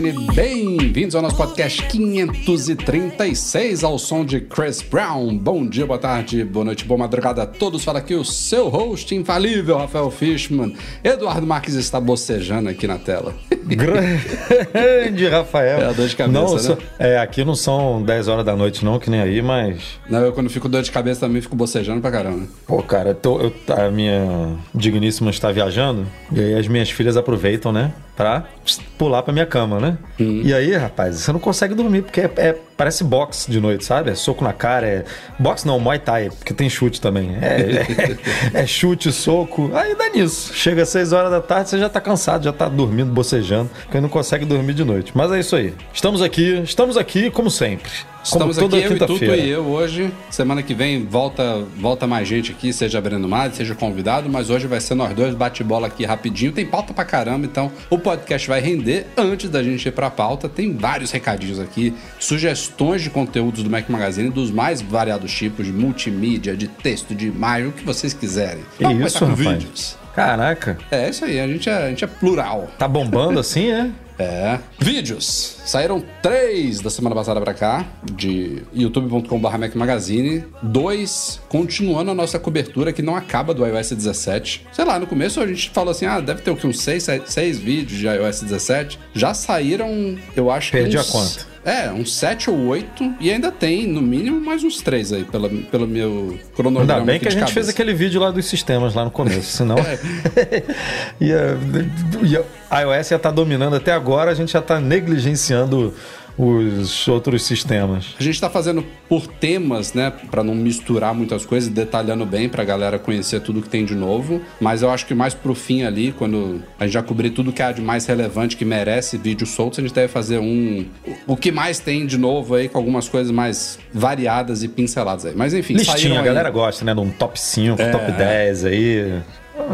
Magazine, bem-vindos ao nosso podcast 536, ao som de Chris Brown. Bom dia, boa tarde, boa noite, boa madrugada a todos. Fala aqui o seu host infalível, Rafael Fishman. Eduardo Marques está bocejando aqui na tela. Grande Rafael. É a dor de cabeça, não, né? só- é, aqui não são 10 horas da noite não, que nem aí, mas... Não, eu quando fico dor de cabeça também fico bocejando pra caramba. Pô, cara, eu tô- eu- a minha digníssima está viajando e aí as minhas filhas aproveitam, né? Pra pular pra minha cama, né? E aí, rapaz, você não consegue dormir porque é, é- parece boxe de noite, sabe? É soco na cara, é... Boxe não, Muay Thai, porque tem chute também. É, é- é chute, soco, aí dá nisso. Chega às 6 horas da tarde, você já tá cansado, já tá dormindo, bocejando, porque não consegue dormir de noite. Mas é isso aí. Estamos aqui, estamos aqui como sempre. Estamos como toda aqui, eu e Tuto e eu hoje. Semana que vem volta, volta mais gente aqui, seja Breno Mari, seja convidado, mas hoje vai ser nós dois, bate-bola aqui rapidinho. Tem pauta pra caramba, então o podcast vai render. Antes da gente ir pra pauta, tem vários recadinhos aqui, sugestões de conteúdos do Mac Magazine, dos mais variados tipos, de multimídia, de texto, de imagem, o que vocês quiserem. Que Vamos isso, começar com rapaz? vídeos. Caraca, É isso aí, a gente é, a gente é plural. tá bombando assim, é? É. Vídeos. Saíram três da semana passada pra cá, de youtube.com.br Mac Magazine. Dois, continuando a nossa cobertura que não acaba do iOS 17. Sei lá, no começo a gente falou assim, ah, deve ter o que, uns seis, seis vídeos de iOS 17. Já saíram, eu acho Perdi que a uns, conta. É, uns sete ou oito. E ainda tem, no mínimo, mais uns três aí, pela, pelo meu cronograma Ainda bem que a gente cabeça. fez aquele vídeo lá dos sistemas lá no começo, senão ia, ia, a iOS ia estar dominando até agora, a gente já está negligenciando os outros sistemas. A gente tá fazendo por temas, né, Pra não misturar muitas coisas, detalhando bem pra galera conhecer tudo que tem de novo, mas eu acho que mais pro fim ali, quando a gente já cobrir tudo que há de mais relevante que merece vídeo solto, a gente deve fazer um o que mais tem de novo aí com algumas coisas mais variadas e pinceladas aí. Mas enfim, Listinha, a galera gosta, né? Num top 5, top 10 aí.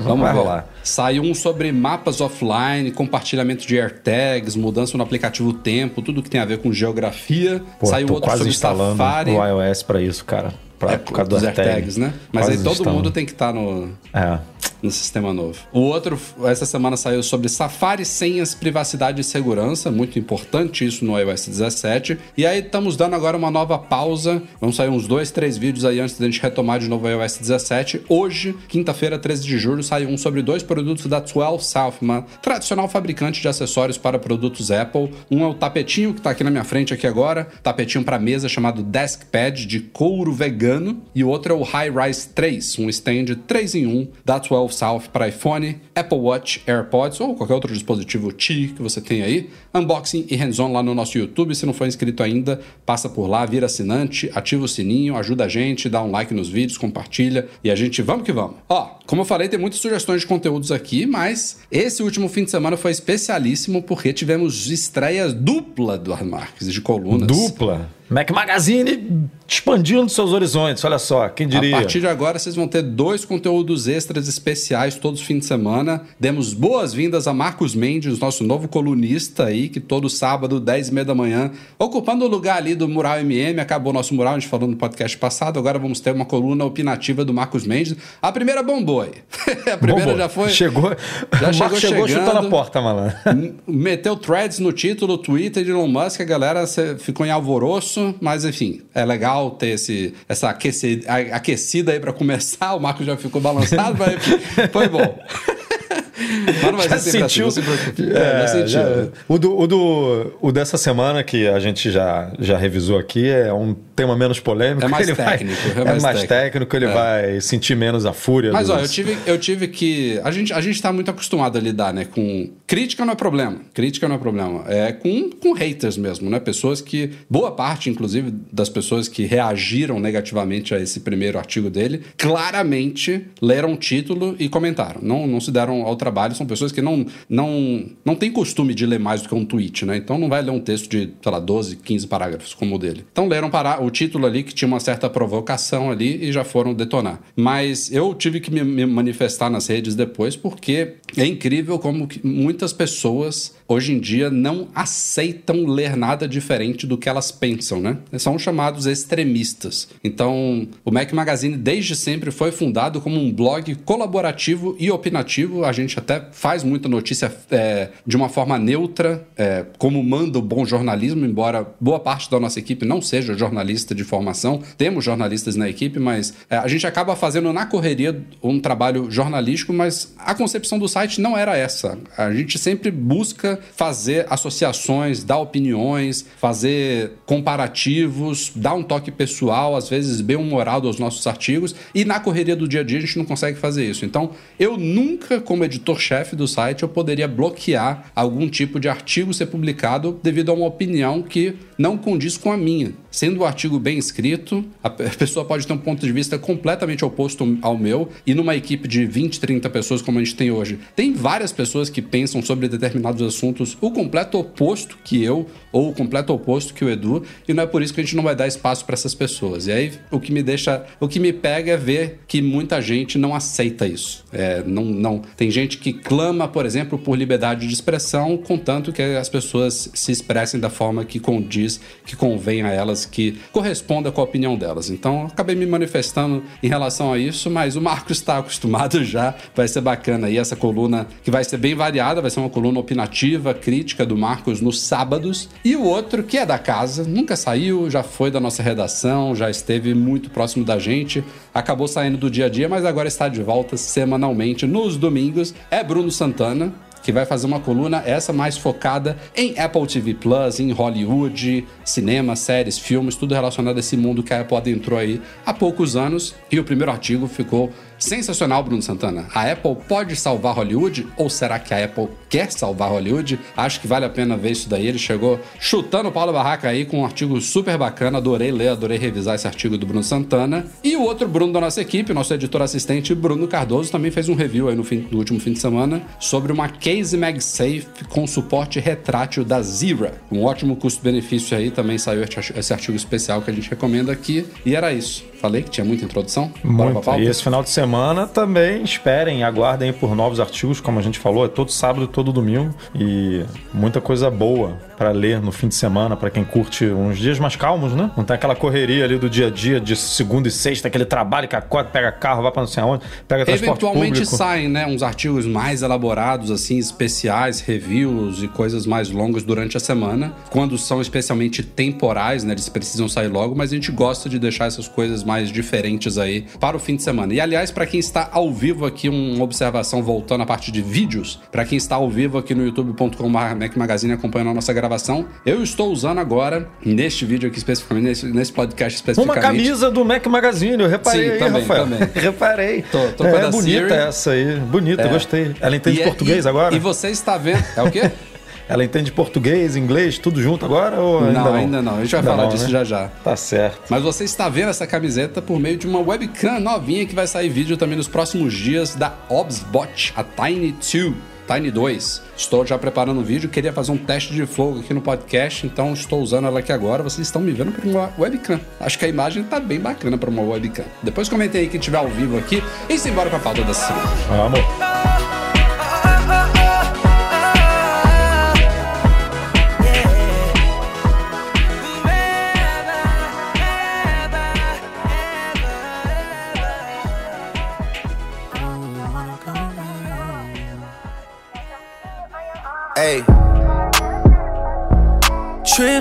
Vamos rolar. Saiu um sobre mapas offline, compartilhamento de AirTags, mudança no aplicativo Tempo, tudo que tem a ver com geografia. Pô, Saiu outro quase sobre instalando Safari. o iOS pra isso, cara. Pra, É, por causa dos do AirTag. AirTags, né? Mas Quase aí todo instalando. mundo tem que estar no, É. no sistema novo. O outro, essa semana saiu sobre Safari, senhas, privacidade e segurança. Muito importante isso no iOS 17. E aí estamos dando agora uma nova pausa. Vamos sair uns dois, três vídeos aí antes da gente retomar de novo o iOS 17. Hoje, quinta-feira, 13 de julho, saiu um sobre dois produtos da 12 South, uma tradicional fabricante de acessórios para produtos Apple. Um é o tapetinho que está aqui na minha frente aqui agora, tapetinho para mesa chamado Desk Pad de couro vegano. E o outro é o High Rise 3, um stand 3 em 1 da 12 South para iPhone, Apple Watch, AirPods ou qualquer outro dispositivo Qi que você tem aí. Unboxing e hands-on lá no nosso YouTube. Se não for inscrito ainda, passa por lá, vira assinante, ativa o sininho, ajuda a gente, dá um like nos vídeos, compartilha e a gente vamos que vamos. Ó, como eu falei, tem muitas sugestões de conteúdos aqui, mas esse último fim de semana foi especialíssimo porque tivemos estreias dupla do Marques de colunas. Dupla. Mac Magazine expandindo seus horizontes, olha só, quem diria? A partir de agora, vocês vão ter dois conteúdos extras especiais todos os fins de semana. Demos boas-vindas a Marcos Mendes, nosso novo colunista aí, que todo sábado, 10 e meia da manhã, ocupando o lugar ali do Mural MM. Acabou o nosso mural, a gente falou no podcast passado. Agora vamos ter uma coluna opinativa do Marcos Mendes. A primeira bombou aí. a primeira Bombou. já foi. Chegou. Já chegou chegou chegando. chutando a porta, malandro. Meteu threads no título, Twitter de Elon Musk, a galera ficou em alvoroço, mas enfim, é legal ter esse, essa aquecida, aquecida aí pra começar. O Marco já ficou balançado, mas enfim, foi bom. Mas Já ser sempre sentiu? assim. É, É, já sentiu. já- o, do, o, do, o dessa semana que a gente já, já revisou aqui é um tema menos polêmico. É mais ele vai- técnico, é é mais mais, técnico. técnico, ele É. vai sentir menos a fúria. Mas dos... ó, eu tive, eu tive que. A gente, a gente tá muito acostumado a lidar, né? Com. Crítica não é problema. Crítica não é problema. É com, com haters mesmo, né? Pessoas que. Boa parte, inclusive, das pessoas que reagiram negativamente a esse primeiro artigo dele, claramente leram o título e comentaram. Não, não se deram ao trabalho. São pessoas que não, não, não têm costume de ler mais do que um tweet, né? Então não vai ler um texto de, sei lá, 12, 15 parágrafos como o dele. Então leram para o título ali que tinha uma certa provocação ali e já foram detonar. Mas eu tive que me, manifestar nas redes depois porque é incrível como muitas pessoas hoje em dia não aceitam ler nada diferente do que elas pensam, né? São chamados extremistas. Então, o Mac Magazine desde sempre foi fundado como um blog colaborativo e opinativo. A gente até faz muita notícia é, de uma forma neutra, é, como manda o bom jornalismo, embora boa parte da nossa equipe não seja jornalista de formação. Temos jornalistas na equipe, mas é, a gente acaba fazendo na correria um trabalho jornalístico, mas a concepção do site não era essa. A gente sempre busca fazer associações, dar opiniões, fazer comparativos, dar um toque pessoal, às vezes bem humorado aos nossos artigos, e na correria do dia a dia a gente não consegue fazer isso. Então, eu nunca, como editor-chefe do site, eu poderia bloquear algum tipo de artigo ser publicado devido a uma opinião que não condiz com a minha. Sendo o artigo bem escrito, a pe- a pessoa pode ter um ponto de vista completamente oposto ao meu, e numa equipe de 20, 30 pessoas como a gente tem hoje, tem várias pessoas que pensam sobre determinados assuntos o completo oposto que eu, ou o completo oposto que o Edu, e não é por isso que a gente não vai dar espaço para essas pessoas. E aí o que me deixa, o que me pega é ver que muita gente não aceita isso. É, não, não tem gente que clama, por exemplo, por liberdade de expressão, contanto que as pessoas se expressem da forma que condiz, que convém a elas, que corresponda com a opinião delas. Então, acabei me manifestando em relação a isso, mas o Marcos está acostumado já, vai ser bacana aí essa coluna que vai ser bem variada, vai ser uma coluna opinativa, crítica do Marcos nos sábados, e o outro que é da casa, nunca saiu, já foi da nossa redação, já esteve muito próximo da gente, acabou saindo do dia a dia, mas agora está de volta semanalmente nos domingos, é Bruno Santana, que vai fazer uma coluna essa mais focada em Apple TV Plus, em Hollywood, cinema, séries, filmes, tudo relacionado a esse mundo que a Apple adentrou aí há poucos anos. E o primeiro artigo ficou sensacional, Bruno Santana. A Apple pode salvar Hollywood ou será que a Apple quer salvar Hollywood? Acho que vale a pena ver isso daí. Ele chegou chutando o Paulo Barraca aí com um artigo super bacana. Adorei ler, adorei revisar esse artigo do Bruno Santana. E o outro Bruno da nossa equipe, nosso editor assistente, Bruno Cardoso, também fez um review aí no, fim, no último fim de semana sobre uma Case MagSafe com suporte retrátil da Zira. Um ótimo custo-benefício aí. Também saiu esse artigo especial que a gente recomenda aqui. E era isso. Falei que tinha muita introdução? Muito. E esse final de semana também esperem, aguardem por novos artigos, como a gente falou, é todo sábado e todo domingo. E muita coisa boa para ler no fim de semana, para quem curte uns dias mais calmos, né? Não tem aquela correria ali do dia a dia, de segunda e sexta, aquele trabalho que acorda, pega carro, vai para não sei aonde, pega transporte Eventualmente público. saem, né, uns artigos mais elaborados, assim, especiais, reviews e coisas mais longas durante a semana, quando são especialmente temporais, né, eles precisam sair logo, mas a gente gosta de deixar essas coisas mais diferentes aí para o fim de semana. E aliás, para quem está ao vivo aqui, uma observação voltando à parte de vídeos, para quem está ao vivo aqui no youtube.com.br Mac Magazine acompanhando a nossa gravação, eu estou usando agora, neste vídeo aqui especificamente, nesse, nesse podcast Uma especificamente, camisa do Mac Magazine, eu reparei Sim, aí, também, Rafael. também. reparei. Tô- tô é da bonita Siri. essa aí, bonita, gostei. Ela entende E é- português e- agora? E você está vendo. É o quê? Ela entende português, inglês, tudo junto agora ou ainda não, não? ainda não. A gente vai Ainda falar não, disso né? já já. Tá certo. Mas você está vendo essa camiseta por meio de uma webcam novinha que vai sair vídeo também nos próximos dias da Obsbot, a Tiny 2. Tiny 2. Estou já preparando um vídeo, queria fazer um teste de fogo aqui no podcast, então estou usando ela aqui agora. Vocês estão me vendo por uma webcam. Acho que a imagem tá bem bacana para uma webcam. Depois comentei aí que tiver ao vivo aqui e simbora para a pauta dessa semana. Vamos. trip.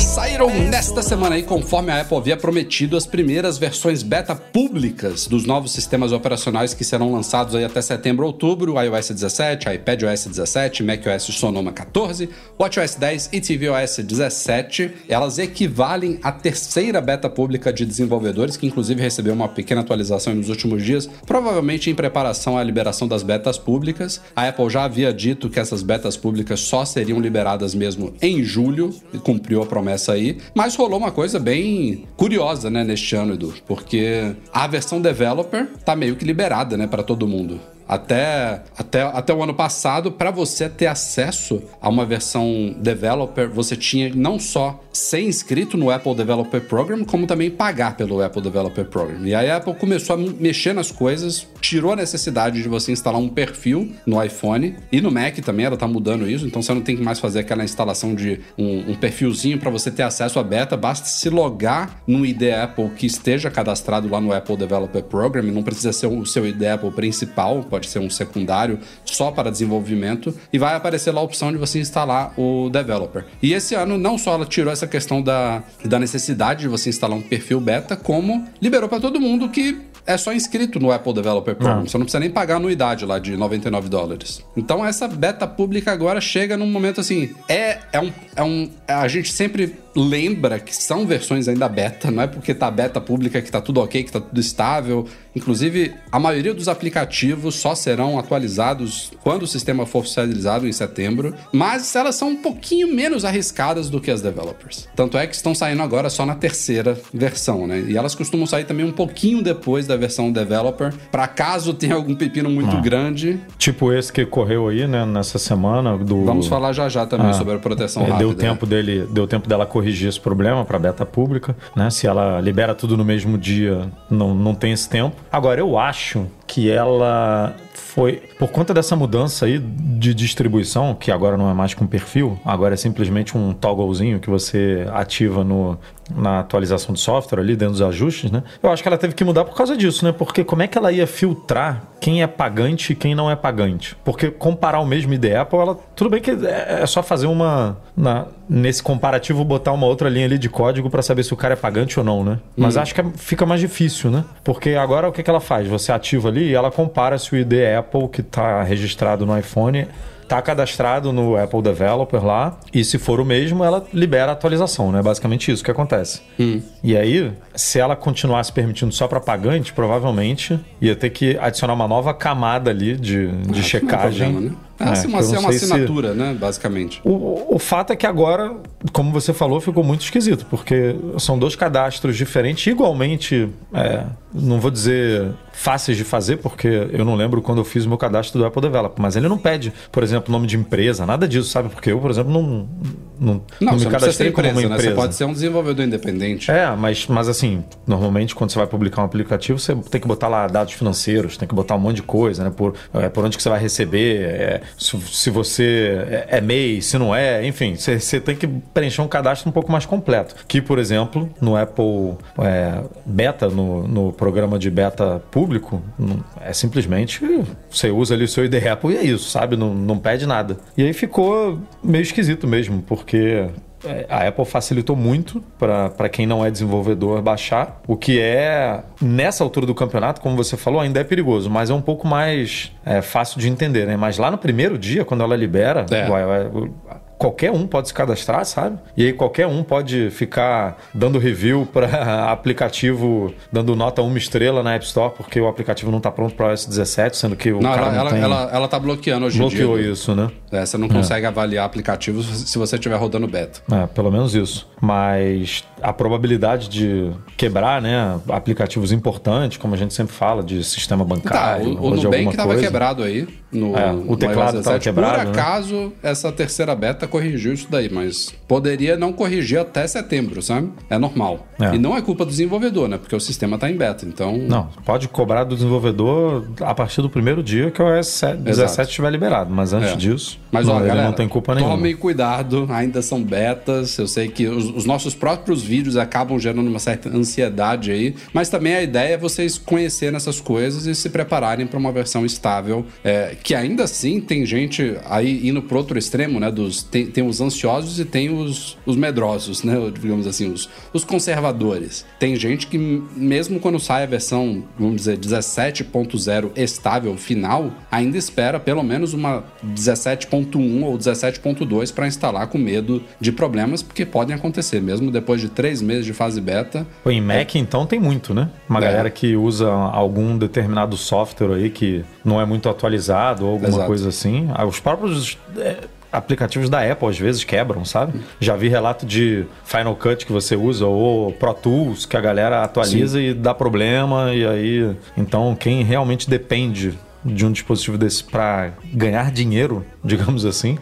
Saíram nesta semana aí, conforme a Apple havia prometido, as primeiras versões beta públicas dos novos sistemas operacionais que serão lançados aí até setembro, outubro, iOS 17, iPadOS 17, macOS Sonoma 14, WatchOS 10 e tvOS 17. Elas equivalem à terceira beta pública de desenvolvedores, que inclusive recebeu uma pequena atualização nos últimos dias, provavelmente em preparação à liberação das betas públicas. A Apple já havia dito que essas betas públicas só seriam liberadas mesmo em julho, e cumpriu a promessa aí, mas rolou uma coisa bem curiosa, né, neste ano, Edu, porque a versão developer tá meio que liberada, né, para todo mundo. Até, até, até o ano passado, para você ter acesso a uma versão developer, você tinha não só ser inscrito no Apple Developer Program, como também pagar pelo Apple Developer Program. E aí a Apple começou a mexer nas coisas, tirou a necessidade de você instalar um perfil no iPhone e no Mac também, ela tá mudando isso, então você não tem que mais fazer aquela instalação de um, um perfilzinho para você ter acesso à beta, basta se logar no ID Apple que esteja cadastrado lá no Apple Developer Program, não precisa ser o seu ID Apple principal, pode ser um secundário só para desenvolvimento, e vai aparecer lá a opção de você instalar o developer. E esse ano não só ela tirou essa questão da, da necessidade de você instalar um perfil beta, como liberou para todo mundo que é só inscrito no Apple Developer Program. Não. Você não precisa nem pagar a anuidade lá de 99 dólares. Então essa beta pública agora chega num momento assim. É, é, um, é um. A gente sempre lembra que são versões ainda beta, não é porque tá beta pública que tá tudo ok, que tá tudo estável. Inclusive, a maioria dos aplicativos só serão atualizados quando o sistema for oficializado em setembro, mas elas são um pouquinho menos arriscadas do que as developers. Tanto é que estão saindo agora só na terceira versão, né? E elas costumam sair também um pouquinho depois da versão developer, para caso tenha algum pepino muito ah. grande. Tipo esse que correu aí, né, nessa semana do Vamos falar já já também ah. sobre a proteção é, rápida. Deu tempo né? dele, deu tempo dela corrigir corrigir esse problema para beta pública, né? Se ela libera tudo no mesmo dia, não, não tem esse tempo. Agora, eu acho que ela foi por conta dessa mudança aí de distribuição, que agora não é mais com perfil, agora é simplesmente um togglezinho que você ativa no, na atualização do software ali dentro dos ajustes, né? Eu acho que ela teve que mudar por causa disso, né? Porque como é que ela ia filtrar quem é pagante e quem não é pagante? Porque comparar o mesmo ID Apple, ela tudo bem que é, é só fazer uma na, nesse comparativo botar uma outra linha ali de código para saber se o cara é pagante ou não, né? Mas hum. acho que é, fica mais difícil, né? Porque agora o que, que ela faz? Você ativa ali e ela compara se o ID Apple que está registrado no iPhone tá cadastrado no Apple Developer lá, e se for o mesmo, ela libera a atualização, né? Basicamente isso que acontece. Hum. E aí, se ela continuasse permitindo só para pagante, provavelmente ia ter que adicionar uma nova camada ali de, de ah, checagem. Não é problema, né? É, é, uma, é uma assinatura, se... né? Basicamente. O, o fato é que agora, como você falou, ficou muito esquisito, porque são dois cadastros diferentes, igualmente, é, não vou dizer fáceis de fazer, porque eu não lembro quando eu fiz o meu cadastro do Apple Developer, mas ele não pede, por exemplo, nome de empresa, nada disso, sabe? Porque eu, por exemplo, não, não, não, não me cadastrei como uma empresa. Né? Você pode ser um desenvolvedor independente. É, mas, mas assim, normalmente quando você vai publicar um aplicativo, você tem que botar lá dados financeiros, tem que botar um monte de coisa, né? Por, é, por onde que você vai receber, é, se, se você é, é MEI, se não é, enfim, você, você, tem que preencher um cadastro um pouco mais completo. Que, por exemplo, no Apple é, Beta, no, no programa de beta público, é simplesmente você usa ali o seu ID Apple e é isso, sabe? Não, não pede nada. E aí ficou meio esquisito mesmo, porque a Apple facilitou muito para quem não é desenvolvedor baixar, o que é, nessa altura do campeonato, como você falou, ainda é perigoso, mas é um pouco mais é, fácil de entender, né? Mas lá no primeiro dia, quando ela libera, é. o, qualquer um pode se cadastrar, sabe? E aí qualquer um pode ficar dando review para aplicativo, dando nota uma estrela na App Store, porque o aplicativo não está pronto para iOS 17, sendo que o não, cara ela, não ela, tem... ela, ela tá bloqueando hoje Bloqueou em dia. isso, né? É, você não consegue é. avaliar aplicativos se você estiver rodando beta. É, pelo menos isso. Mas a probabilidade de quebrar, né, aplicativos importantes, como a gente sempre fala, de sistema bancário, tá, o, o Nubank estava quebrado aí no, é, o teclado estava quebrado. Por acaso, né? essa terceira beta corrigiu isso daí, mas poderia não corrigir até setembro, sabe? É normal. É. E não é culpa do desenvolvedor, né? Porque o sistema está em beta, então... Não, pode cobrar do desenvolvedor a partir do primeiro dia que o OS 17 estiver liberado, mas antes é. disso, mas, não, ó, galera, não tem culpa nenhuma. Tomem cuidado, ainda são betas, eu sei que os, os nossos próprios vídeos acabam gerando uma certa ansiedade aí, mas também a ideia é vocês conhecerem essas coisas e se prepararem para uma versão estável, é, que ainda assim tem gente aí indo pro outro extremo, né, dos Tem, tem os ansiosos e tem os, os medrosos, né? Digamos assim, os, os conservadores. Tem gente que, mesmo quando sai a versão, vamos dizer, 17.0 estável final, ainda espera pelo menos uma 17.1 ou 17.2 para instalar com medo de problemas, porque podem acontecer, mesmo depois de três meses de fase beta. Pô, em Mac, é. então, tem muito, né? Uma é. galera que usa algum determinado software aí que não é muito atualizado ou alguma Exato. coisa assim. Ah, os próprios. É aplicativos da Apple às vezes quebram, sabe? Já vi relato de Final Cut que você usa ou Pro Tools que a galera atualiza Sim. e dá problema e aí, então quem realmente depende de um dispositivo desse para ganhar dinheiro, digamos assim,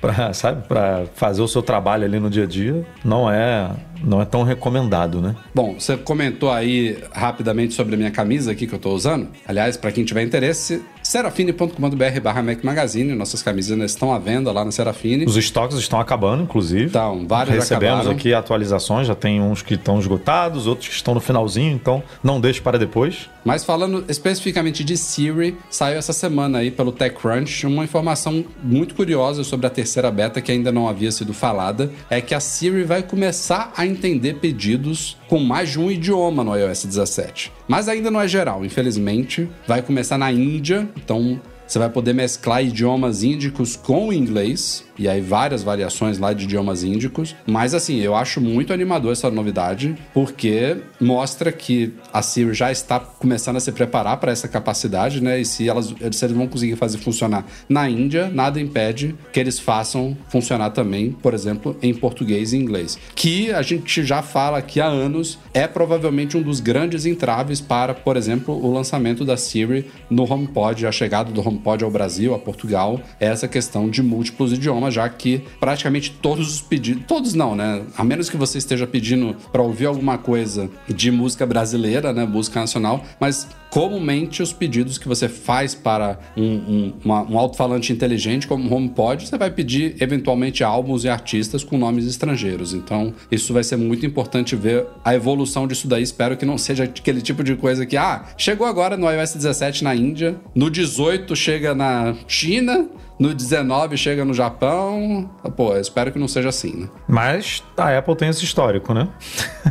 para sabe, para fazer o seu trabalho ali no dia a dia, não é não é tão recomendado, né? Bom, você comentou aí rapidamente sobre a minha camisa aqui que eu estou usando. Aliás, para quem tiver interesse, serafine.com.br barra Mac Magazine. Nossas camisas ainda estão à venda lá na Serafine. Os estoques estão acabando, inclusive. Então, vários Recebemos acabaram. aqui atualizações, já tem uns que estão esgotados, outros que estão no finalzinho, então não deixe para depois. Mas falando especificamente de Siri, saiu essa semana aí pelo TechCrunch uma informação muito curiosa sobre a terceira beta que ainda não havia sido falada, é que a Siri vai começar a entender pedidos com mais de um idioma no iOS 17. Mas ainda não é geral, infelizmente. Vai começar na Índia, então você vai poder mesclar idiomas índicos com o inglês, e aí várias variações lá de idiomas índicos. Mas assim, eu acho muito animador essa novidade, porque mostra que a Siri já está começando a se preparar para essa capacidade, né? E se, elas, se eles vão conseguir fazer funcionar na Índia, nada impede que eles façam funcionar também, por exemplo, em português e inglês. Que a gente já fala aqui há anos, é provavelmente um dos grandes entraves para, por exemplo, o lançamento da Siri no HomePod, a chegada do HomePod ao Brasil, a Portugal, é essa questão de múltiplos idiomas, já que praticamente todos os pedidos, todos não, né? A menos que você esteja pedindo para ouvir alguma coisa de música brasileira, né, música nacional, mas comumente os pedidos que você faz para um, um, uma, um alto-falante inteligente como o HomePod, você vai pedir eventualmente álbuns e artistas com nomes estrangeiros. Então, isso vai ser muito importante ver a evolução disso daí. Espero que não seja aquele tipo de coisa que, ah, chegou agora no iOS 17 na Índia, no 18 chega na China, no 19 chega no Japão. Pô, espero que não seja assim, né? Mas a Apple tem esse histórico, né?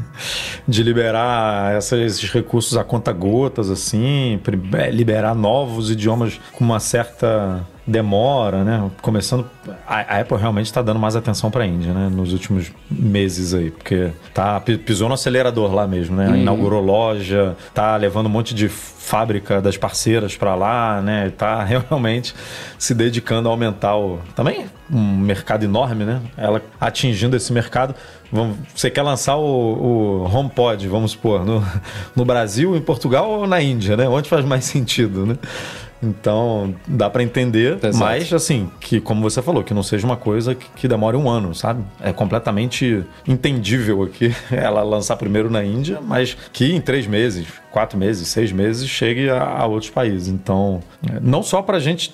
de liberar esses recursos a conta gotas, assim, é, liberar novos idiomas com uma certa demora, né? Começando. A, Apple realmente está dando mais atenção para a Índia, né? Nos últimos meses aí, porque tá, pisou no acelerador lá mesmo, né? Uhum. Inaugurou loja, tá levando um monte de fábrica das parceiras para lá, né? Tá realmente se dedicando a aumentar o. Também um mercado enorme, né? Ela atingindo esse mercado. Você quer lançar o, o HomePod, vamos supor, no, no Brasil, em Portugal ou na Índia, né? Onde faz mais sentido, né? Então, dá para entender, Exato. mas assim, que como você falou, que não seja uma coisa que, que, demore um ano, sabe? É completamente entendível aqui ela lançar primeiro na Índia, mas que em três meses, quatro meses, seis meses chegue a, a outros países. Então, é, não só para gente,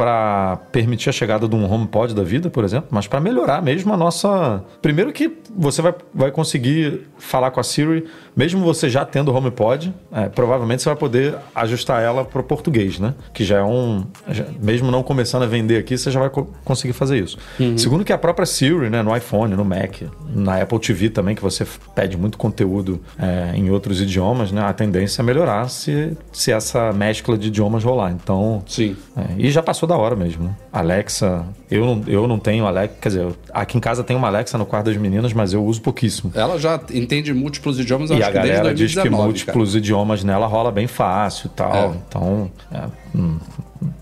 para permitir a chegada de um HomePod da vida, por exemplo, mas para melhorar mesmo a nossa. Primeiro que você vai, vai conseguir falar com a Siri, mesmo você já tendo o HomePod, é, provavelmente você vai poder ajustar ela para o português, né? Que já é um. Já, mesmo não começando a vender aqui, você já vai co conseguir fazer isso. Uhum. Segundo que a própria Siri, né, no iPhone, no Mac, na Apple TV também, que você pede muito conteúdo é, em outros idiomas, né? A tendência é melhorar se, se essa mescla de idiomas rolar. Então. Sim. É, e já passou da hora mesmo, né? Alexa, eu não, eu não tenho Alexa, quer dizer, aqui em casa tem uma Alexa no quarto das meninas, mas eu uso pouquíssimo. Ela já entende múltiplos idiomas, e a galera diz que múltiplos cara. idiomas nela rola bem fácil e tal. É. Então, é, hum,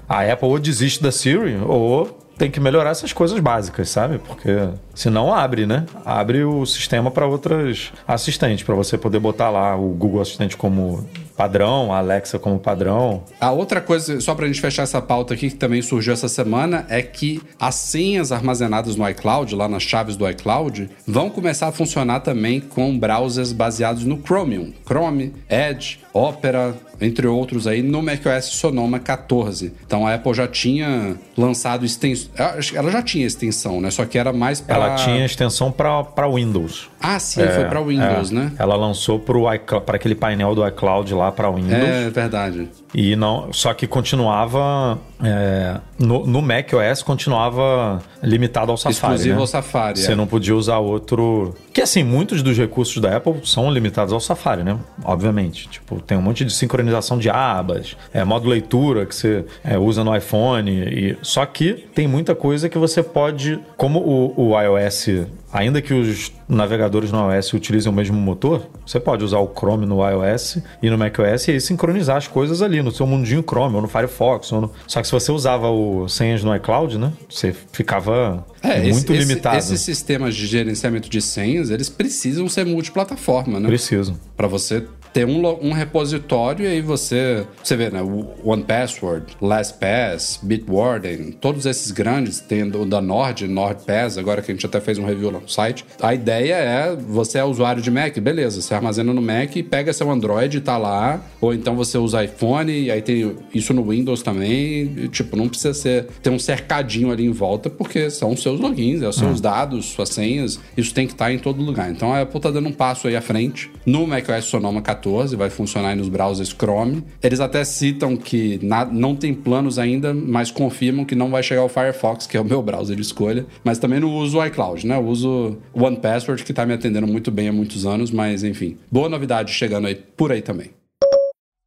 a Apple ou desiste da Siri ou tem que melhorar essas coisas básicas, sabe? Porque senão abre, né? Abre o sistema para outras assistentes, para você poder botar lá o Google Assistente como padrão, a Alexa como padrão. A outra coisa, só para a gente fechar essa pauta aqui, que também surgiu essa semana, é que as senhas armazenadas no iCloud, lá nas chaves do iCloud, vão começar a funcionar também com browsers baseados no Chromium. Chrome, Edge, Opera, entre outros aí, no macOS Sonoma 14. Então a Apple já tinha lançado extensão. Ela já tinha extensão, né? Só que era mais para. Ela tinha extensão para Windows. Ah, sim, é, foi para Windows, é. né? Ela lançou para aquele painel do iCloud lá lá para Windows. É verdade. E não, só que continuava é, no, no Mac OS continuava limitado ao Safari. Exclusivo né? ao Safari. Você é. não podia usar outro. Que assim, muitos dos recursos da Apple são limitados ao Safari, né? Obviamente. Tipo, tem um monte de sincronização de abas, é, modo leitura que você é, usa no iPhone. E... Só que tem muita coisa que você pode. Como o, o iOS ainda que os navegadores no iOS utilizem o mesmo motor, você pode usar o Chrome no iOS e no macOS e aí sincronizar as coisas ali no seu mundinho Chrome ou no Firefox. Ou no... Só que se você usava o senhas no iCloud, né, você ficava É, muito esse, limitado. Esse, esses sistemas de gerenciamento de senhas, eles precisam ser multiplataforma, né? Preciso. Para você ter um, um repositório e aí você, você vê, né? O OnePassword, LastPass, Bitwarden, todos esses grandes, tem o da Nord, NordPass, agora que a gente até fez um review lá no site. A ideia é, você é usuário de Mac, beleza, você armazena no Mac e pega seu Android e tá lá, ou então você usa iPhone e aí tem isso no Windows também, e, tipo, não precisa ser, ter um cercadinho ali em volta, porque são os seus logins, é os seus dados, suas senhas, isso tem que estar em todo lugar. Então a Apple tá dando um passo aí à frente. No macOS Sonoma 14, vai funcionar aí nos browsers Chrome. Eles até citam que na- não tem planos ainda, mas confirmam que não vai chegar o Firefox, que é o meu browser de escolha. Mas também não uso o iCloud, né? Eu uso o OnePassword, que tá me atendendo muito bem há muitos anos, mas enfim. Boa novidade chegando aí por aí também.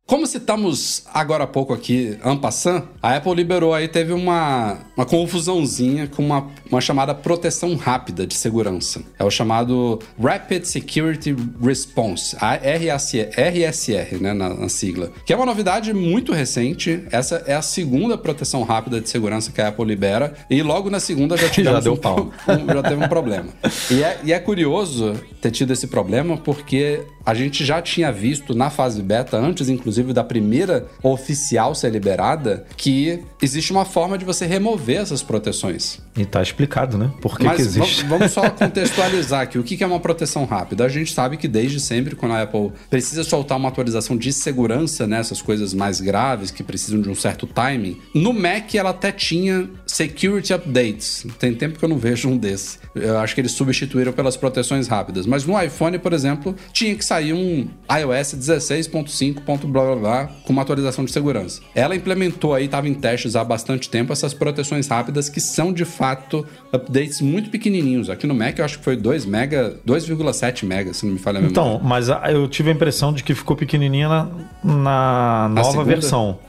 Como citamos agora há pouco aqui, Ampassan, a Apple liberou aí, teve uma, uma confusãozinha com uma, uma chamada proteção rápida de segurança. É o chamado Rapid Security Response, a RSR, né, na, na sigla. Que é uma novidade muito recente. Essa é a segunda proteção rápida de segurança que a Apple libera. E logo na segunda já tivemos deu um, pau. um- já teve um problema. E é, e é curioso ter tido esse problema porque a gente já tinha visto na fase beta, antes inclusive da primeira oficial ser liberada, que existe uma forma de você remover essas proteções. E tá explicado, né? Por que, Mas que existe. va- vamos só contextualizar aqui. O que que é uma proteção rápida? A gente sabe que desde sempre, quando a Apple precisa soltar uma atualização de segurança nessas coisas mais graves, que precisam de um certo timing, no Mac ela até tinha Security Updates. Tem tempo que eu não vejo um desse. Eu acho que eles substituíram pelas proteções rápidas. Mas no iPhone, por exemplo, tinha que sair um iOS 16.5. blá blá blá com uma atualização de segurança. Ela implementou aí, estava em testes há bastante tempo, essas proteções rápidas que são de fato updates muito pequenininhos. Aqui no Mac eu acho que foi 2 mega, 2,7 mega, se não me falha a memória. Então, mas eu tive a impressão de que ficou pequenininha na, na nova segunda? versão.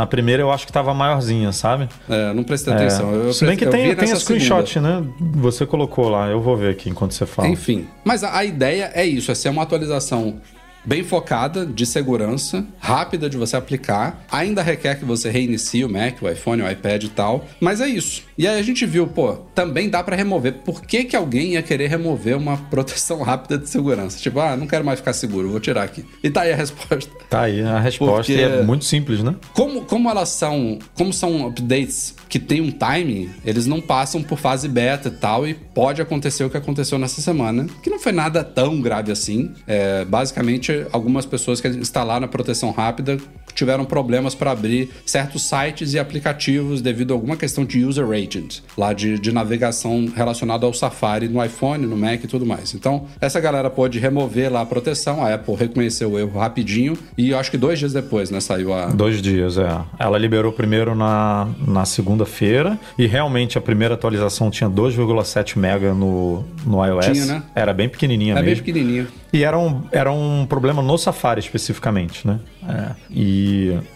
Na primeira eu acho que tava maiorzinha, sabe? É, não prestei É. atenção. Eu, Se bem que tem, tem nessa screenshot, segunda. né? Você colocou lá, eu vou ver aqui enquanto você fala. Enfim. Mas a, a ideia é isso: é ser uma atualização bem focada, de segurança, rápida de você aplicar. Ainda requer que você reinicie o Mac, o iPhone, o iPad e tal. Mas é isso. E aí a gente viu, pô, também dá pra remover. Por que, que alguém ia querer remover uma proteção rápida de segurança? Tipo, ah, não quero mais ficar seguro, vou tirar aqui. E tá aí a resposta. Tá aí a resposta Porque- e é muito simples, né? Como, como elas são. Como são updates que tem um timing, eles não passam por fase beta e tal, e pode acontecer o que aconteceu nessa semana, que não foi nada tão grave assim. É, basicamente, algumas pessoas que instalaram a proteção rápida tiveram problemas para abrir certos sites e aplicativos devido a alguma questão de user agent, lá de, de navegação relacionada ao Safari no iPhone, no Mac e tudo mais. Então, essa galera pôde remover lá a proteção, a Apple reconheceu o erro rapidinho e eu acho que dois dias depois, né, saiu a, Dois dias, é. Ela liberou primeiro na, na segunda-feira e realmente a primeira atualização tinha 2,7 mega no, no iOS. Tinha, né? Era bem pequenininha É bem mesmo. pequenininho. E era um, era um problema no Safari especificamente, né? É. E,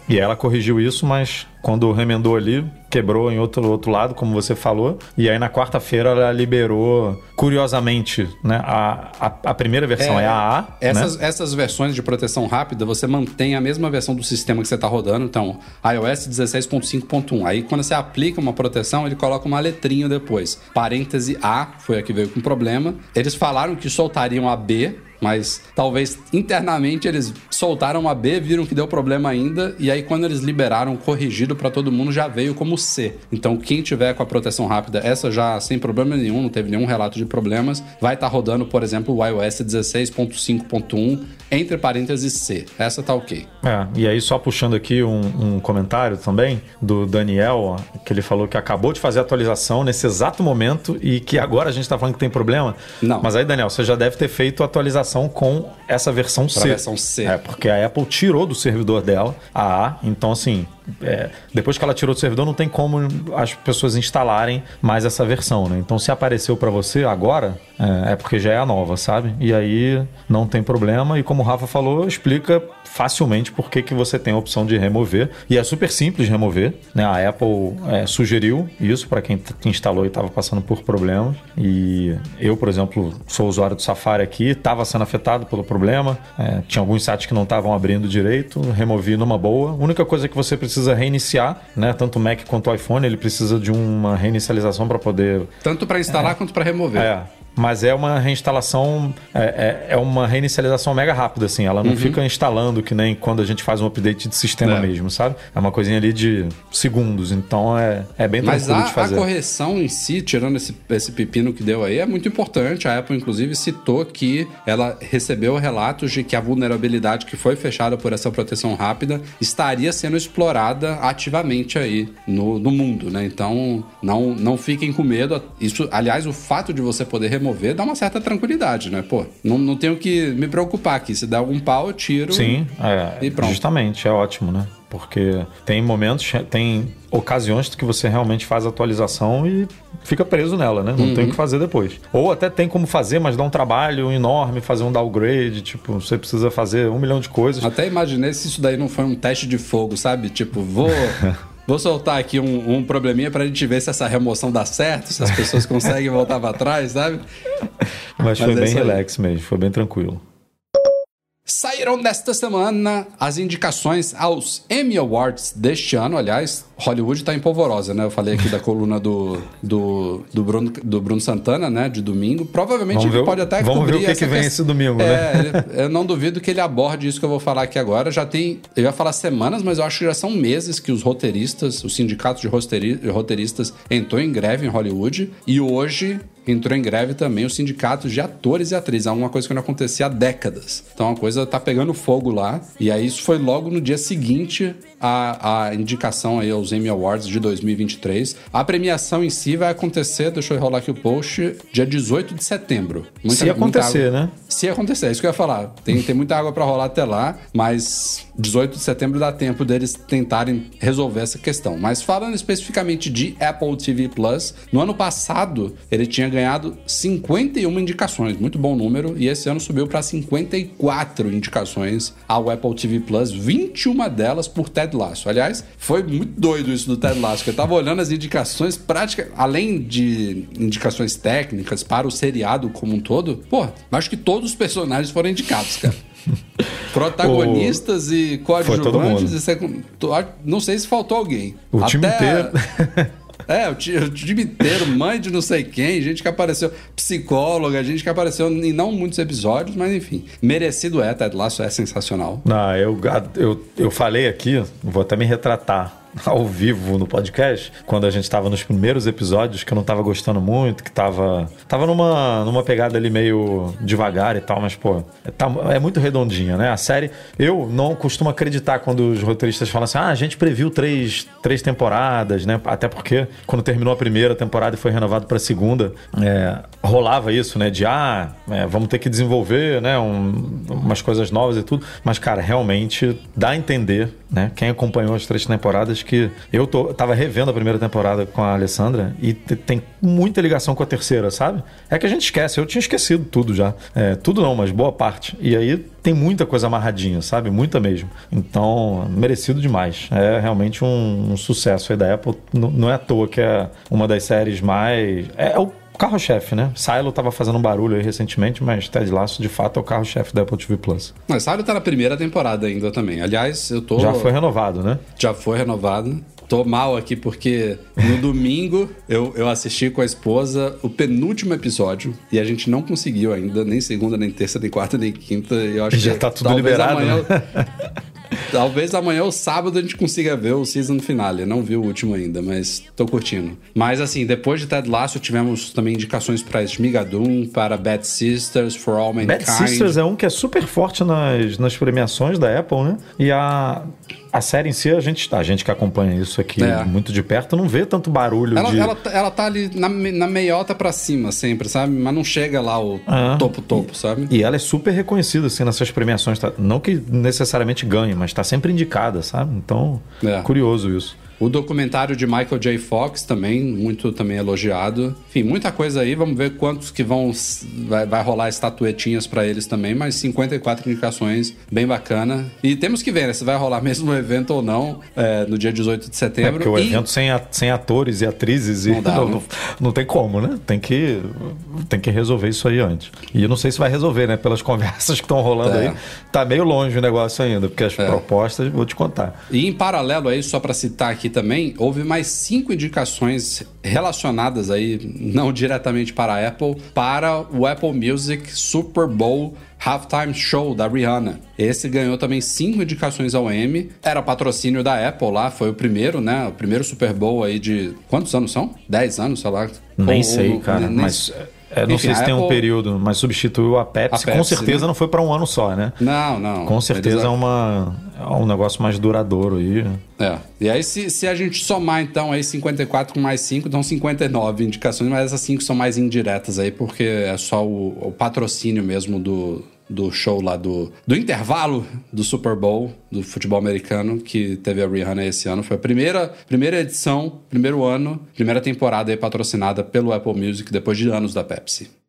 e ela corrigiu isso, mas quando remendou ali, quebrou em outro, outro lado, como você falou. E aí na quarta-feira ela liberou, curiosamente, né? A, a, a primeira versão é, a A. Essas, né? essas versões de proteção rápida, você mantém a mesma versão do sistema que você está rodando. Então, iOS 16.5.1. Aí, quando você aplica uma proteção, ele coloca uma letrinha depois. Parêntese A, foi a que veio com problema. Eles falaram que soltariam a B, mas talvez internamente eles soltaram a B, viram que deu problema ainda, e aí quando eles liberaram corrigido para todo mundo já veio como C. Então quem tiver com a proteção rápida, essa já sem problema nenhum, não teve nenhum relato de problemas, vai estar rodando, por exemplo, o iOS 16.5.1 entre parênteses C. Essa tá ok. É, e aí só puxando aqui um, um comentário também do Daniel, ó, que ele falou que acabou de fazer a atualização nesse exato momento e que agora a gente tá falando que tem problema. Não. Mas aí, Daniel, você já deve ter feito a atualização atualização com essa versão Pra C. versão C. É, porque a Apple tirou do servidor dela a A, então assim, é, depois que ela tirou do servidor, não tem como as pessoas instalarem mais essa versão, né? Então se apareceu para você agora, é, é porque já é a nova, sabe? E aí não tem problema, e como o Rafa falou, explica facilmente por que, que você tem a opção de remover. E é super simples remover. Né? A Apple é, sugeriu isso para quem instalou e estava passando por problemas. E eu, por exemplo, sou usuário do Safari aqui, estava sendo afetado pelo problema. É, tinha alguns sites que não estavam abrindo direito, removi numa boa. A única coisa que você precisa reiniciar, né? tanto o Mac quanto o iPhone, ele precisa de uma reinicialização para poder Tanto pra instalar quanto pra remover. é, mas é uma reinstalação, é, é, é uma reinicialização mega rápida, assim. Ela não fica instalando que nem quando a gente faz um update de sistema É. mesmo, sabe? É uma coisinha ali de segundos, então é, é bem Mas tranquilo a, de a fazer. correção em si, tirando esse, esse pepino que deu aí, é muito importante. A Apple, inclusive, citou que ela recebeu relatos de que a vulnerabilidade que foi fechada por essa proteção rápida estaria sendo explorada ativamente aí no, no mundo, né? Então, não, não fiquem com medo. Isso, aliás, o fato de você poder remover dá uma certa tranquilidade, né? Pô, não, não tenho que me preocupar aqui. Se der algum pau, eu tiro. Sim, é, E pronto. justamente, é ótimo, né? Porque tem momentos, tem ocasiões que você realmente faz a atualização e fica preso nela, né? Não Uhum. tem o que fazer depois. Ou até tem como fazer, mas dá um trabalho enorme fazer um downgrade, tipo, você precisa fazer um milhão de coisas. Até imaginei se isso daí não foi um teste de fogo, sabe? Tipo, vou. Vou soltar aqui um, um probleminha pra gente ver se essa remoção dá certo, se as pessoas conseguem voltar pra trás, sabe? Mas, Mas foi é bem relax mesmo, foi bem tranquilo. Saíram desta semana as indicações aos Emmy Awards deste ano. Aliás, Hollywood tá em polvorosa, né? Eu falei aqui da coluna do, do, do, Bruno, do Bruno Santana, né? De domingo. Provavelmente Vamos ele ver- pode até vamos ver o que que vem esse domingo, é, né? Eu não duvido que ele aborde isso que eu vou falar aqui agora. Já tem, eu ia falar semanas, mas eu acho que já são meses que os roteiristas, os sindicatos de roteiristas entrou em greve em Hollywood e hoje entrou em greve também os sindicatos de atores e atrizes. É uma coisa que não acontecia há décadas. Então a coisa tá pegando fogo lá. E aí isso foi logo no dia seguinte à, à indicação aí aos Emmy Awards de 2023. A premiação em si vai acontecer, deixa eu enrolar aqui o post, dia 18 de setembro. Muita- Se acontecer, água- né? se acontecer, é isso que eu ia falar. Tem, tem muita água pra rolar até lá, mas 18 de setembro dá tempo deles tentarem resolver essa questão. Mas falando especificamente de Apple TV Plus, no ano passado ele tinha ganhado 51 indicações, muito bom número, e esse ano subiu para 54 indicações ao Apple TV Plus, 21 delas por Ted Lasso. Aliás, foi muito doido isso do Ted Lasso, que eu tava olhando as indicações práticas, além de indicações técnicas para o seriado como um todo, pô, acho que todos os personagens foram indicados, cara. Protagonistas e todo coadjuvantes e secund... Não sei se faltou alguém. O time inteiro. É, o ti- o time inteiro, mãe de não sei quem, gente que apareceu, psicóloga, gente que apareceu em não muitos episódios, mas enfim. Merecido é, Ted Lasso é sensacional. Não, eu, eu, eu falei aqui, vou até me retratar ao vivo no podcast, quando a gente estava nos primeiros episódios, que eu não estava gostando muito, que tava, tava numa, numa pegada ali meio devagar e tal, mas, pô, é, tá- é muito redondinha, né? A série, eu não costumo acreditar quando os roteiristas falam assim, ah, a gente previu três, três temporadas, né? Até porque quando terminou a primeira temporada e foi renovado para a segunda, é, rolava isso, né? De, ah, é, vamos ter que desenvolver, né? um- umas coisas novas e tudo. Mas, cara, realmente dá a entender, né? Quem acompanhou as três temporadas, que eu tô, tava revendo a primeira temporada com a Alessandra e te- tem muita ligação com a terceira, sabe? É que a gente esquece. Eu tinha esquecido tudo já. É, tudo não, mas boa parte. E aí tem muita coisa amarradinha, sabe? Muita mesmo. Então, merecido demais. É realmente um, um sucesso aí da Apple. N- não é à toa que é uma das séries mais. É, é o carro-chefe, né? Silo tava fazendo um barulho aí recentemente, mas Ted Lasso de fato é o carro-chefe da Apple TV Plus. Mas Sário tá na primeira temporada ainda também. Aliás, eu tô. Já foi renovado, né? Já foi renovado. Tô mal aqui porque no domingo eu, eu assisti com a esposa o penúltimo episódio e a gente não conseguiu ainda, nem segunda, nem terça, nem quarta, nem quinta. E eu acho Já que tá tudo liberado, Amanhã, né? talvez amanhã ou sábado a gente consiga ver o season finale. Não vi o último ainda, mas tô curtindo. Mas assim, depois de Ted Lasso, tivemos também indicações para Shmigadun, para Bad Sisters, For All Mankind. Bad Sisters é um que é super forte nas, nas premiações da Apple, né? E a, a série em si, a gente, a gente que acompanha isso aqui é. muito de perto, não vê tanto barulho ela, de... Ela, ela tá ali na, na meiota pra cima sempre, sabe? Mas não chega lá o topo-topo, ah. sabe? E ela é super reconhecida, assim, nessas premiações. Tá? Não que necessariamente ganhe, mas tá sempre indicada, sabe? Então, é. curioso isso. O documentário de Michael J. Fox também, muito também elogiado. Enfim, muita coisa aí. Vamos ver quantos que vão. Vai, vai rolar estatuetinhas para eles também, mas 54 indicações, bem bacana. E temos que ver né, se vai rolar mesmo o evento ou não é, no dia 18 de setembro. É porque o e... evento sem, a, sem atores e atrizes não, e dá, não, não, não, tem como, né? Tem que, tem que resolver isso aí antes. E eu não sei se vai resolver, né? Pelas conversas que estão rolando é. aí. Tá meio longe o negócio ainda, porque as é. propostas, vou te contar. E em paralelo aí, só para citar aqui também, houve mais cinco indicações relacionadas aí, não diretamente para a Apple, para o Apple Music Super Bowl Halftime Show da Rihanna. Esse ganhou também cinco indicações ao Emmy. Era patrocínio da Apple lá, foi o primeiro, né? O primeiro Super Bowl aí de. Quantos anos são? Dez anos, sei lá. Nem ou, sei, cara. Nem, mas é, não Enfim, sei se tem Apple... um período, mas substituiu a Pepsi. A Pepsi com certeza né? não foi para um ano só, né? Não, não. Com certeza é, uma, é um negócio mais duradouro aí. É. E aí, se, se a gente somar, então, aí 54 com mais 5, então 59 indicações, mas essas 5 são mais indiretas aí, porque é só o, o patrocínio mesmo do, do show lá do, do intervalo do Super Bowl do futebol americano que teve a Rihanna esse ano. Foi a primeira, primeira edição, primeiro ano, primeira temporada patrocinada pelo Apple Music depois de anos da Pepsi.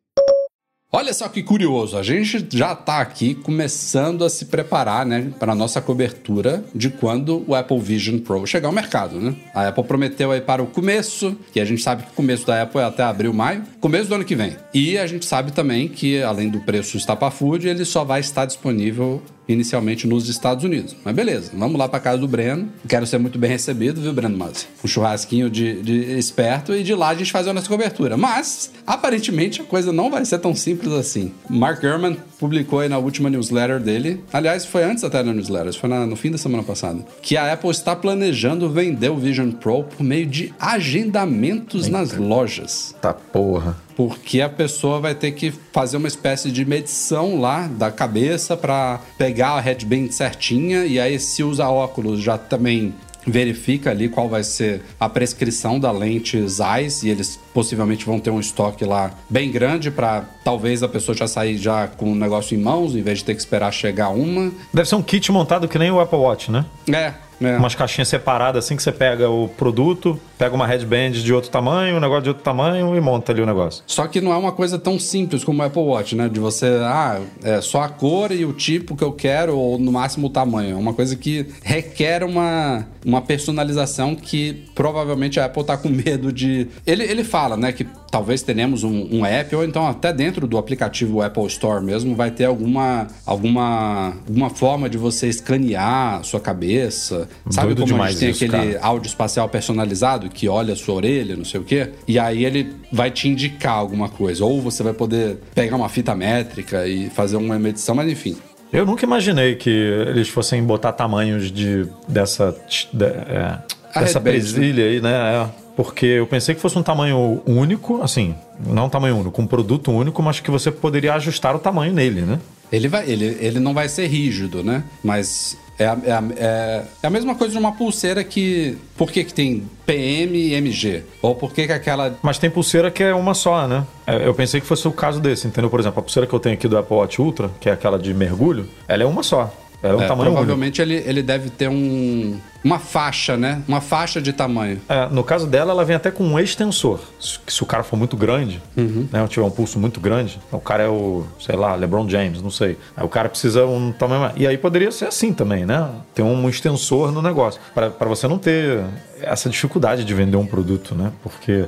Olha só que curioso, a gente já está aqui começando a se preparar, né, para a nossa cobertura de quando o Apple Vision Pro chegar ao mercado, né? A Apple prometeu aí para o começo, que a gente sabe que o começo da Apple é até abril, maio, começo do ano que vem. E a gente sabe também que além do preço estapafúrdio, ele só vai estar disponível inicialmente nos Estados Unidos. Mas beleza, vamos lá para casa do Breno. Quero ser muito bem recebido, viu, Breno Muzzi? Um churrasquinho de, de esperto e de lá a gente fazer a nossa cobertura. Mas, aparentemente, a coisa não vai ser tão simples assim. Mark Gurman publicou aí na última newsletter dele, aliás, foi antes até da newsletter, foi na, no fim da semana passada, que a Apple está planejando vender o Vision Pro por meio de agendamentos Eita. nas lojas. Tá porra porque a pessoa vai ter que fazer uma espécie de medição lá da cabeça para pegar a headband certinha. E aí se usa óculos já também verifica ali qual vai ser a prescrição da lente Zeiss e eles possivelmente vão ter um estoque lá bem grande para talvez a pessoa já sair já com o negócio em mãos em vez de ter que esperar chegar uma. Deve ser um kit montado que nem o Apple Watch, né? É, é. Umas caixinhas separadas assim que você pega o produto, pega uma headband de outro tamanho, um negócio de outro tamanho e monta ali o negócio. Só que não é uma coisa tão simples como o Apple Watch, né? De você, ah, é só a cor e o tipo que eu quero, ou no máximo o tamanho. É uma coisa que requer uma, uma personalização que provavelmente a Apple tá com medo de. Ele, ele fala, né, que talvez tenhamos um, um app, ou então até dentro do aplicativo Apple Store mesmo, vai ter alguma, alguma, alguma forma de você escanear sua cabeça. Sabe Doido como a gente tem isso, aquele cara. áudio espacial personalizado que olha a sua orelha, não sei o quê? E aí ele vai te indicar alguma coisa. Ou você vai poder pegar uma fita métrica e fazer uma medição, mas enfim. Eu nunca imaginei que eles fossem botar tamanhos de dessa de, é, dessa né? presilha aí, né? É. Porque eu pensei que fosse um tamanho único, assim, não um tamanho único, um produto único, mas que você poderia ajustar o tamanho nele, né? Ele, vai, ele, ele não vai ser rígido, né? Mas é a, é, a, é, é a, mesma coisa de uma pulseira que. Por que, que tem PM e MG? Ou por que, que aquela. Mas tem pulseira que é uma só, né? É, eu pensei que fosse o caso desse, entendeu? Por exemplo, a pulseira que eu tenho aqui do Apple Watch Ultra, que é aquela de mergulho, ela é uma só. É um é, tamanho Provavelmente ele, ele deve ter um, uma faixa, né? Uma faixa de tamanho. É, no caso dela, ela vem até com um extensor. Se, se o cara for muito grande, uhum. né? Ou tiver um pulso muito grande, o cara é o, sei lá, LeBron James, não sei. Aí o cara precisa um tamanho mais. E aí poderia ser assim também, né? Ter um extensor no negócio. para você não ter essa dificuldade de vender um produto, né? Porque,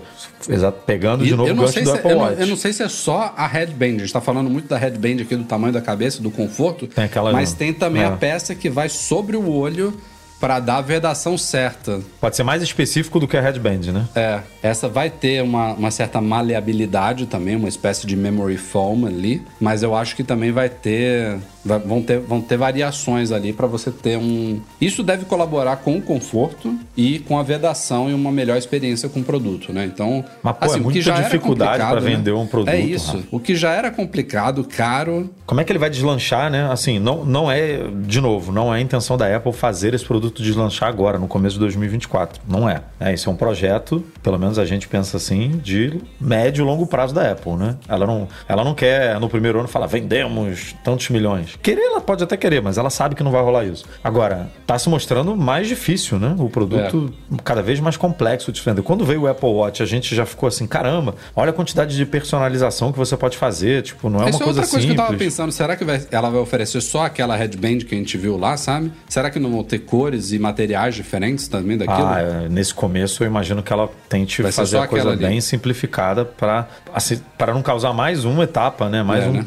exato, pegando de novo o gancho do Apple é, Watch. Eu não, eu não sei se é só a headband. A gente tá falando muito da headband aqui, do tamanho da cabeça, do conforto. Tem aquela, mas tem também é. a peça que vai sobre o olho para dar a vedação certa. Pode ser mais específico do que a headband, né? É. Essa vai ter uma, uma certa maleabilidade também, uma espécie de memory foam ali, mas eu acho que também vai ter vão ter, vão ter variações ali para você ter um. Isso deve colaborar com o conforto e com a vedação e uma melhor experiência com o produto, né? Então, Mas, pô, assim, é muita dificuldade para né? vender um produto. É isso. O que já era complicado, caro. Como é que ele vai deslanchar, né? Assim, não, não é, de novo, não é a intenção da Apple fazer esse produto deslanchar agora, no começo de 2024. Não é. é esse é um projeto, pelo menos a gente pensa assim, de médio e longo prazo da Apple, né? Ela não, ela não quer, no primeiro ano, falar, vendemos tantos milhões. Querer, ela pode até querer, mas ela sabe que não vai rolar isso. Agora, tá se mostrando mais difícil, né? O produto é. cada vez mais complexo de vender. Quando veio o Apple Watch, a gente já ficou assim, caramba, olha a quantidade de personalização que você pode fazer. Tipo, não é Essa uma coisa, é outra coisa simples. que eu tava pensando, será que vai, ela vai oferecer só aquela headband que a gente viu lá, sabe? Será que não vão ter cores e materiais diferentes também daquilo? Ah, é, nesse começo eu imagino que ela tente vai fazer a coisa bem simplificada para assim, não causar mais uma etapa, né? Mais é, um, né?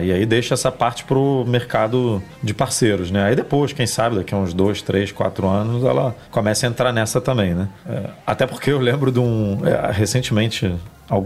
É, e aí deixa essa parte pro mercado de parceiros, né? Aí depois, quem sabe, daqui a uns dois, três, quatro anos, ela começa a entrar nessa também, né? É, até porque eu lembro de um. É, recentemente,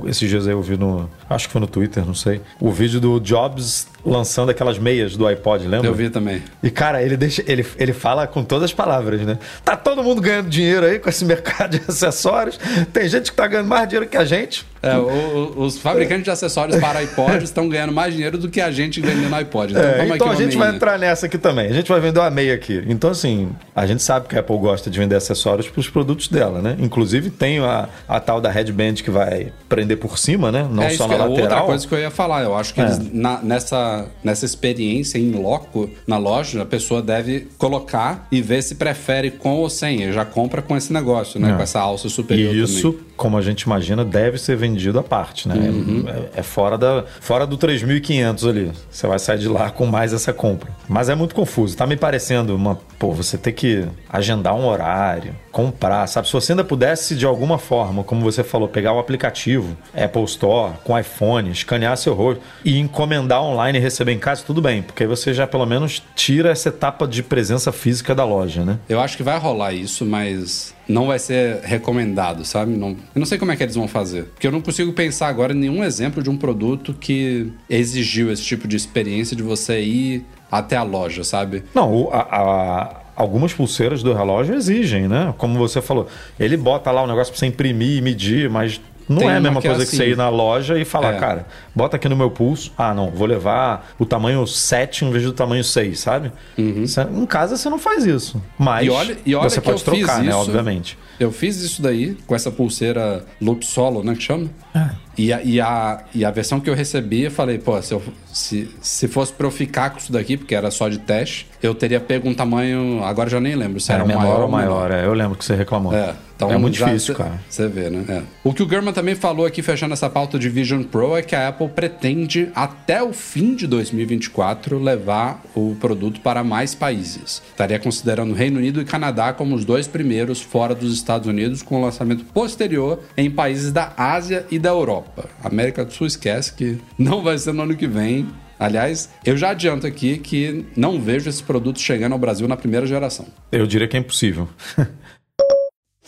esses dias aí eu vi no. Acho que foi no Twitter, não sei. O vídeo do Jobs lançando aquelas meias do iPod, lembra? Eu vi também. E, cara, ele deixa. Ele, ele fala com todas as palavras, né? Tá todo mundo ganhando dinheiro aí com esse mercado de acessórios. Tem gente que tá ganhando mais dinheiro que a gente. É, o, os fabricantes de acessórios para iPods estão ganhando mais dinheiro do que a gente vendendo iPod. Então, é, então a gente vai entrar nessa aqui também. A gente vai vender uma meia aqui. Então, assim, a gente sabe que a Apple gosta de vender acessórios para os produtos dela, né? Inclusive, tem a, a tal da headband que vai prender por cima, né? Não é, só na é lateral. Outra coisa que eu ia falar. Eu acho que é. eles, na, nessa, nessa experiência em loco na loja, a pessoa deve colocar e ver se prefere com ou sem. Ele já compra com esse negócio, né? É. Com essa alça superior isso, também. Como a gente imagina, deve ser vendido à parte, né? Uhum. É, é, fora, da, fora do 3.500 ali. Você vai sair de lá com mais essa compra. Mas é muito confuso. Tá me parecendo uma. Pô, você ter que agendar um horário, comprar, sabe? Se você ainda pudesse, de alguma forma, como você falou, pegar o aplicativo Apple Store com iPhone, escanear seu rosto e encomendar online e receber em casa, tudo bem, porque aí você já pelo menos tira essa etapa de presença física da loja, né? Eu acho que vai rolar isso, mas não vai ser recomendado, sabe? Não, eu não sei como é que eles vão fazer. Porque eu não consigo pensar agora em nenhum exemplo de um produto que exigiu esse tipo de experiência de você ir até a loja, sabe? Não, a, a, algumas pulseiras do relógio exigem, né? Como você falou, ele bota lá o negócio para você imprimir e medir, mas não Tem é a mesma que é coisa é assim. que você ir na loja e falar, é. cara, bota aqui no meu pulso. Ah, não, vou levar o tamanho 7 em vez do tamanho 6, sabe? Uhum. em casa você não faz isso. Mas e olha, e olha você pode trocar, né? Isso, obviamente. Eu fiz isso daí com essa pulseira Loop Solo, né? Que chama? É. E a, e, a, e a versão que eu recebi, eu falei, pô, se, eu, se, se fosse pra eu ficar com isso daqui, porque era só de teste, eu teria pego um tamanho. Agora já nem lembro se era, era menor ou maior. É, eu lembro que você reclamou. É. Então, é muito difícil, cê, cara. Você vê, né? É. O que o German também falou aqui, fechando essa pauta de Vision Pro, é que a Apple pretende, até o fim de 2024, levar o produto para mais países. Estaria considerando Reino Unido e Canadá como os dois primeiros fora dos Estados Unidos, com o lançamento posterior em países da Ásia e da Europa. América do Sul esquece que não vai ser no ano que vem. Aliás, eu já adianto aqui que não vejo esse produto chegando ao Brasil na primeira geração. Eu diria que é impossível.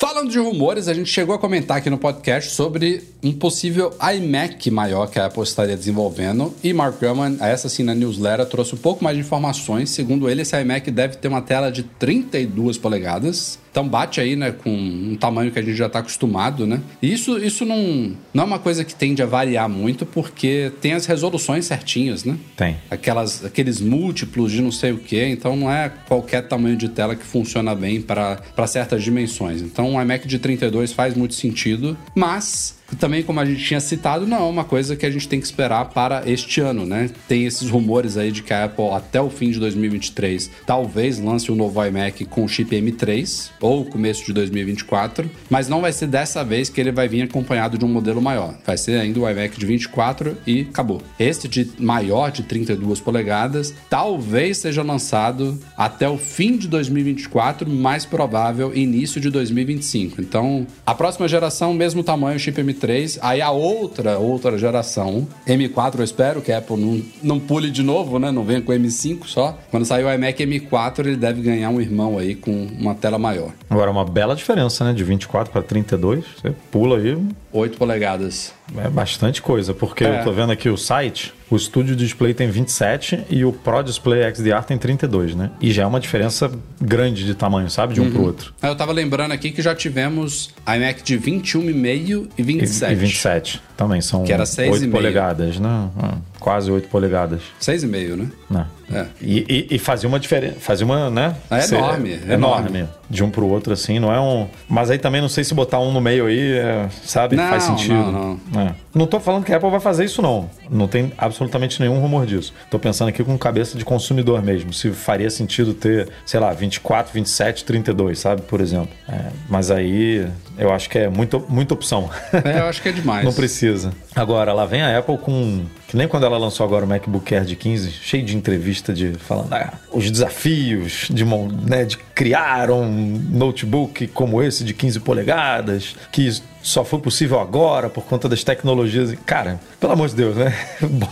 Falando de rumores, a gente chegou a comentar aqui no podcast sobre um possível iMac maior que a Apple estaria desenvolvendo. E Mark Gurman, essa sim na newsletter, trouxe um pouco mais de informações. Segundo ele, esse iMac deve ter uma tela de 32 polegadas então bate aí, né, com um tamanho que a gente já está acostumado, né? E isso, isso não, não é uma coisa que tende a variar muito, porque tem as resoluções certinhas, né? Tem. Aquelas, aqueles múltiplos de não sei o que, então não é qualquer tamanho de tela que funciona bem para certas dimensões. Então um iMac de 32 faz muito sentido, mas também, como a gente tinha citado, não é uma coisa que a gente tem que esperar para este ano, né? Tem esses rumores aí de que a Apple, até o fim de 2023, talvez lance o um novo iMac com chip M3, ou começo de 2024, mas não vai ser dessa vez que ele vai vir acompanhado de um modelo maior. Vai ser ainda o iMac de 24 e acabou. Este de maior, de 32 polegadas, talvez seja lançado até o fim de 2024, mais provável início de 2025. Então, a próxima geração, mesmo tamanho, chip M3 M3. Aí a outra, outra geração, M4 eu espero que a Apple não, não pule de novo, né? Não venha com M5 só. Quando sair o iMac M4, ele deve ganhar um irmão aí com uma tela maior. Agora, uma bela diferença, né? De 24 para 32. Você pula aí. 8 polegadas. É bastante coisa, porque É. eu tô vendo aqui o site, o Studio Display tem 27 e o Pro Display XDR tem 32, né? E já é uma diferença grande de tamanho, sabe? De um Uhum. pro outro. Eu tava lembrando aqui que já tivemos iMac de 21,5 e E, 27. e 27 também, são Que era 6,5. 8 polegadas, né? Ah, Quase 8 polegadas. 6,5, né? né? É. E, e- e fazia uma diferença, fazia uma, né? É Cê- enorme, enorme. enorme. De um pro outro, assim, não é um. Mas aí também não sei se botar um no meio aí, é, sabe? Não, Faz sentido. não, É. Não tô falando que a Apple vai fazer isso, não. Não tem absolutamente nenhum rumor disso. Tô pensando aqui com cabeça de consumidor mesmo. Se faria sentido ter, sei lá, 24, 27, 32, sabe? Por exemplo. É, mas aí eu acho que é muito, muita opção. É, eu acho que é demais. Não precisa. Agora, lá vem a Apple com. Que nem quando ela lançou agora o MacBook Air de 15, cheio de entrevista de falando ah, os desafios de, né, de criar um notebook como esse de 15 polegadas, que só foi possível agora por conta das tecnologias. Cara, pelo amor de Deus, né?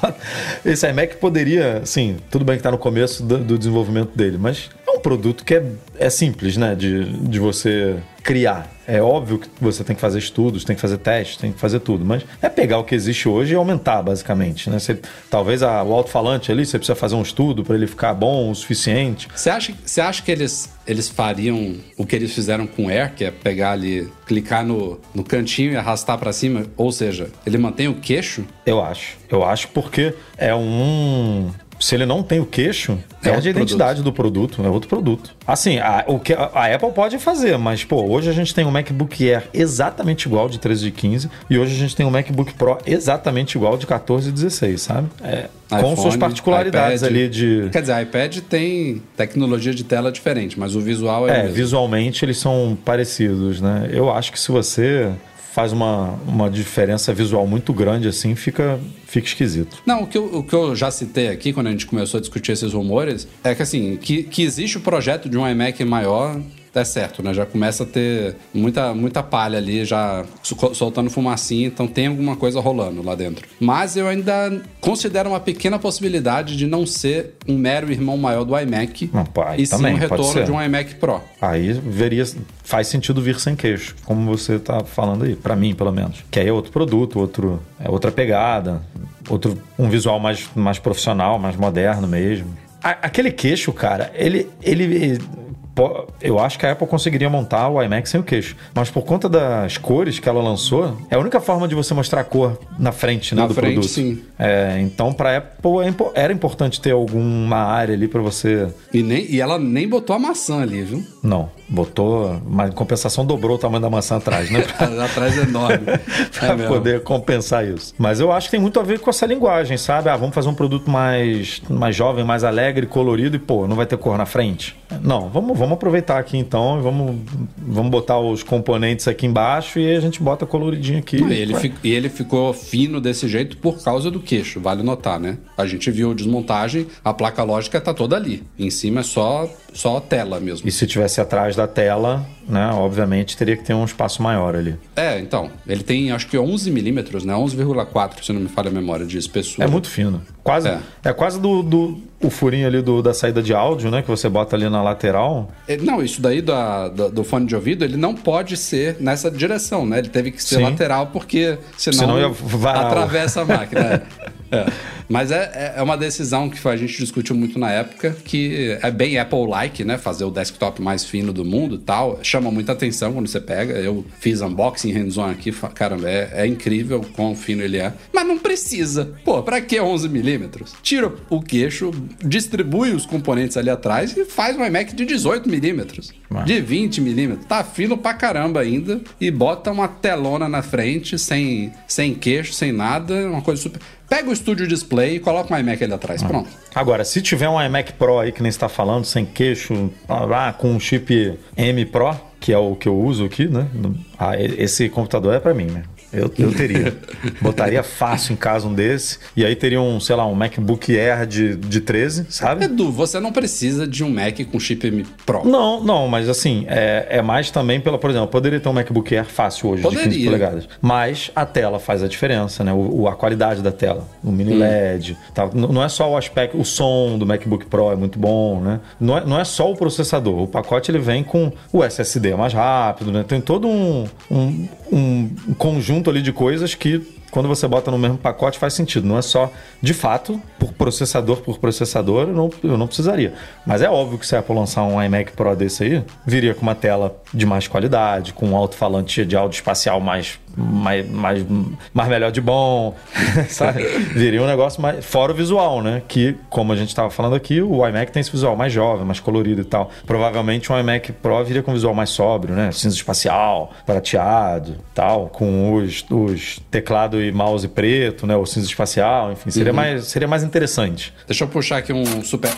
Esse iMac poderia, assim, tudo bem que está no começo do, do desenvolvimento dele, mas um produto que é, é simples, né? De, de você criar. É óbvio que você tem que fazer estudos, tem que fazer testes, tem que fazer tudo, mas é pegar o que existe hoje e aumentar, basicamente. Né? Você, talvez a, o alto-falante ali, você precisa fazer um estudo para ele ficar bom o suficiente. Você acha, você acha que eles, eles fariam o que eles fizeram com o Air, que é pegar ali, clicar no, no cantinho e arrastar pra cima? Ou seja, ele mantém o queixo? Eu acho. Eu acho porque é um. Se ele não tem o queixo, É perde a identidade do produto, é outro produto. Assim, a, o que a, a Apple pode fazer, mas, pô, hoje a gente tem um MacBook Air exatamente igual de 13 e 15, e hoje a gente tem um MacBook Pro exatamente igual de 14 e 16, sabe? É, com iPhone, suas particularidades iPad. ali de. Quer dizer, iPad tem tecnologia de tela diferente, mas o visual é, É, visualmente eles são parecidos, né? Eu acho que se você faz uma, uma diferença visual muito grande assim, fica, fica esquisito. Não, o que, eu, o que eu já citei aqui, quando a gente começou a discutir esses rumores, é que assim, que, que existe o projeto de um iMac maior, é certo, né? Já começa a ter muita, muita palha ali, já sol- soltando fumacinha, então tem alguma coisa rolando lá dentro. Mas eu ainda considero uma pequena possibilidade de não ser um mero irmão maior do iMac, Não, e sim também, um pode retorno de um iMac Pro. Aí veria faz sentido vir sem queixo, como você tá falando aí, Pra mim pelo menos. Que aí é outro produto, outro é outra pegada, outro um visual mais, mais profissional, mais moderno mesmo. A- aquele queixo, cara, ele ele eu acho que a Apple conseguiria montar o iMac sem o queixo. Mas por conta das cores que ela lançou, é a única forma de você mostrar a cor na frente, né, Na do frente, produto. sim. É, então, para Apple é era importante ter alguma área ali para você E, nem, e ela nem botou a maçã ali, viu? não, botou, mas em compensação dobrou o tamanho da maçã atrás, né? Atrás é enorme. Pra É mesmo. poder compensar isso. Mas eu acho que tem muito a ver com essa linguagem, sabe? Ah, vamos fazer um produto mais, mais jovem, mais alegre, colorido e, pô, não vai ter cor na frente. Não, vamos, vamos aproveitar aqui então e vamos, vamos botar os componentes aqui embaixo e a gente bota coloridinho aqui. E ele, e ele ficou fino desse jeito por causa do queixo, vale notar, né? A gente viu a desmontagem, a placa lógica tá toda ali. Em cima é só, só tela mesmo. E se tivesse atrás da tela, né? Obviamente teria que ter um espaço maior ali. É, então, ele tem acho que 11 milímetros, né? 11,4, se não me falha a memória de espessura. É muito fino. Quase, É. é. quase do, do o furinho ali do, da saída de áudio, né? Que você bota ali na lateral. É, Não, isso daí da- da- do fone de ouvido, ele não pode ser nessa direção, né? Ele teve que ser Sim. lateral, porque senão, Senão ia atravessa a máquina. é. É. Mas é, é uma decisão que a gente discutiu muito na época, que é bem Apple-like, né? Fazer o desktop mais fino do mundo e tal. Chama muita atenção quando você pega. Eu fiz unboxing hands-on aqui, caramba, é, é incrível quão fino ele é. Mas não precisa. Pô, pra que 11 milímetros? Tira o queixo, distribui os componentes ali atrás e faz um iMac de 18 milímetros. De 20 milímetros. Tá fino pra caramba ainda. E bota uma telona na frente, sem, sem queixo, sem nada. Uma coisa super. Pega o Studio Display e coloca um iMac ali atrás. Ah. Pronto. Agora, se tiver um iMac Pro aí que nem está falando, sem queixo, lá com um chip M Pro, que é o que eu uso aqui, né? Ah, esse computador é para mim, né? Eu, eu teria. Botaria fácil em casa um desse. E aí teria um, sei lá, um MacBook Air de, de 13, sabe? Edu, você não precisa de um Mac com chip M Pro. Não, não, mas assim, é, é mais também pela, por exemplo, poderia ter um MacBook Air fácil hoje de 15 Poderia. polegadas. Mas a tela faz a diferença, né? O, o- a qualidade da tela, o mini LED. Tá? Não é só o aspecto, o som do MacBook Pro é muito bom, né? Não é, não é só o processador. O pacote ele vem com o SSD mais rápido, né? Tem todo um, um, um conjunto ali de coisas que quando você bota no mesmo pacote faz sentido. Não é só, de fato, por processador por processador, eu não, eu não precisaria. Mas é óbvio que se a Apple lançar um iMac Pro desse aí, viria com uma tela de mais qualidade, com um alto-falante de áudio espacial mais mais, mais, mais melhor de bom, sabe? Viria um negócio mais. Fora o visual, né? Que, como a gente estava falando aqui, o iMac tem esse visual mais jovem, mais colorido e tal. Provavelmente um iMac Pro viria com um visual mais sóbrio, né? Cinza espacial, prateado tal, com os, os e mouse preto, né? O cinza espacial, enfim, seria, uhum. mais, seria mais interessante. Deixa eu puxar aqui um super.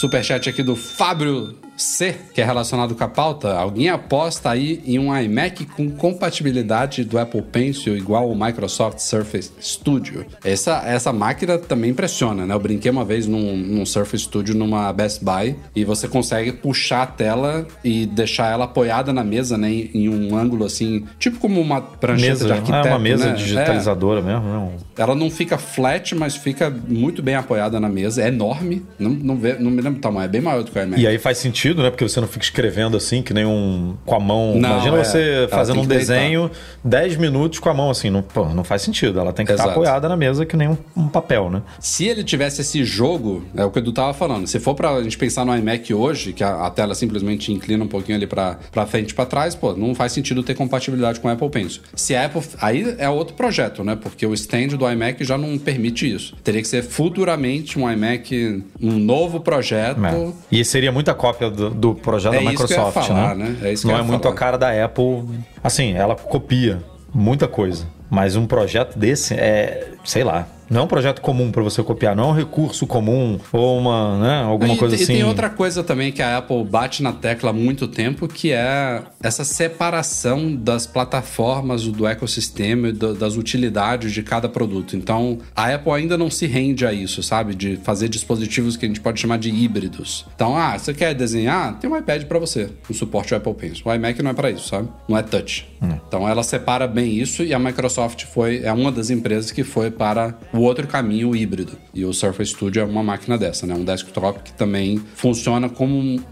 Superchat aqui do Fábio C, que é relacionado com a pauta, alguém aposta aí em um iMac com compatibilidade do Apple Pencil igual o Microsoft Surface Studio. Essa, essa máquina também impressiona, né? Eu brinquei uma vez num, num Surface Studio numa Best Buy e você consegue puxar a tela e deixar ela apoiada na mesa, né? Em, em um ângulo assim, tipo como uma prancheta mesa, de arquiteto, É uma mesa né? digitalizadora é. mesmo, não. Ela não fica flat, mas fica muito bem apoiada na mesa. É enorme. Não, não, vê, não me lembro o tamanho, é bem maior do que o iMac. E aí faz sentido sentido, né? Porque você não fica escrevendo assim, que nem um. com a mão. Não, Imagina é, você fazendo um desenho 10 minutos com a mão assim. Não, pô, não faz sentido. Ela tem que Exato. estar apoiada na mesa que nem um, um, papel, né? Se ele tivesse esse jogo, é o que o Edu tava falando. Se for pra gente pensar no iMac hoje, que a, a tela simplesmente inclina um pouquinho ali pra, pra frente e pra trás, pô, não faz sentido ter compatibilidade com o Apple Pencil. Se a Apple. Aí é outro projeto, né? Porque o stand do iMac já não permite isso. Teria que ser futuramente um iMac, um novo projeto. É. E seria muita cópia do, do projeto é da Microsoft, falar, né? né? É Não é muito falar. a cara da Apple. Assim, ela copia muita coisa. Mas um projeto desse é, sei lá, não é um projeto comum para você copiar, não é um recurso comum ou uma, né, alguma e, coisa e assim. E tem outra coisa também que a Apple bate na tecla há muito tempo, que é essa separação das plataformas do ecossistema e das utilidades de cada produto. Então, a Apple ainda não se rende a isso, sabe? De fazer dispositivos que a gente pode chamar de híbridos. Então, ah, você quer desenhar? Tem um iPad para você, o suporte Apple Pencil. O iMac não é para isso, sabe? Não é touch. Hum. Então, ela separa bem isso e a Microsoft foi é uma das empresas que foi para o o outro caminho híbrido. E o Surface Studio é uma máquina dessa, né? Um desktop que também funciona como um,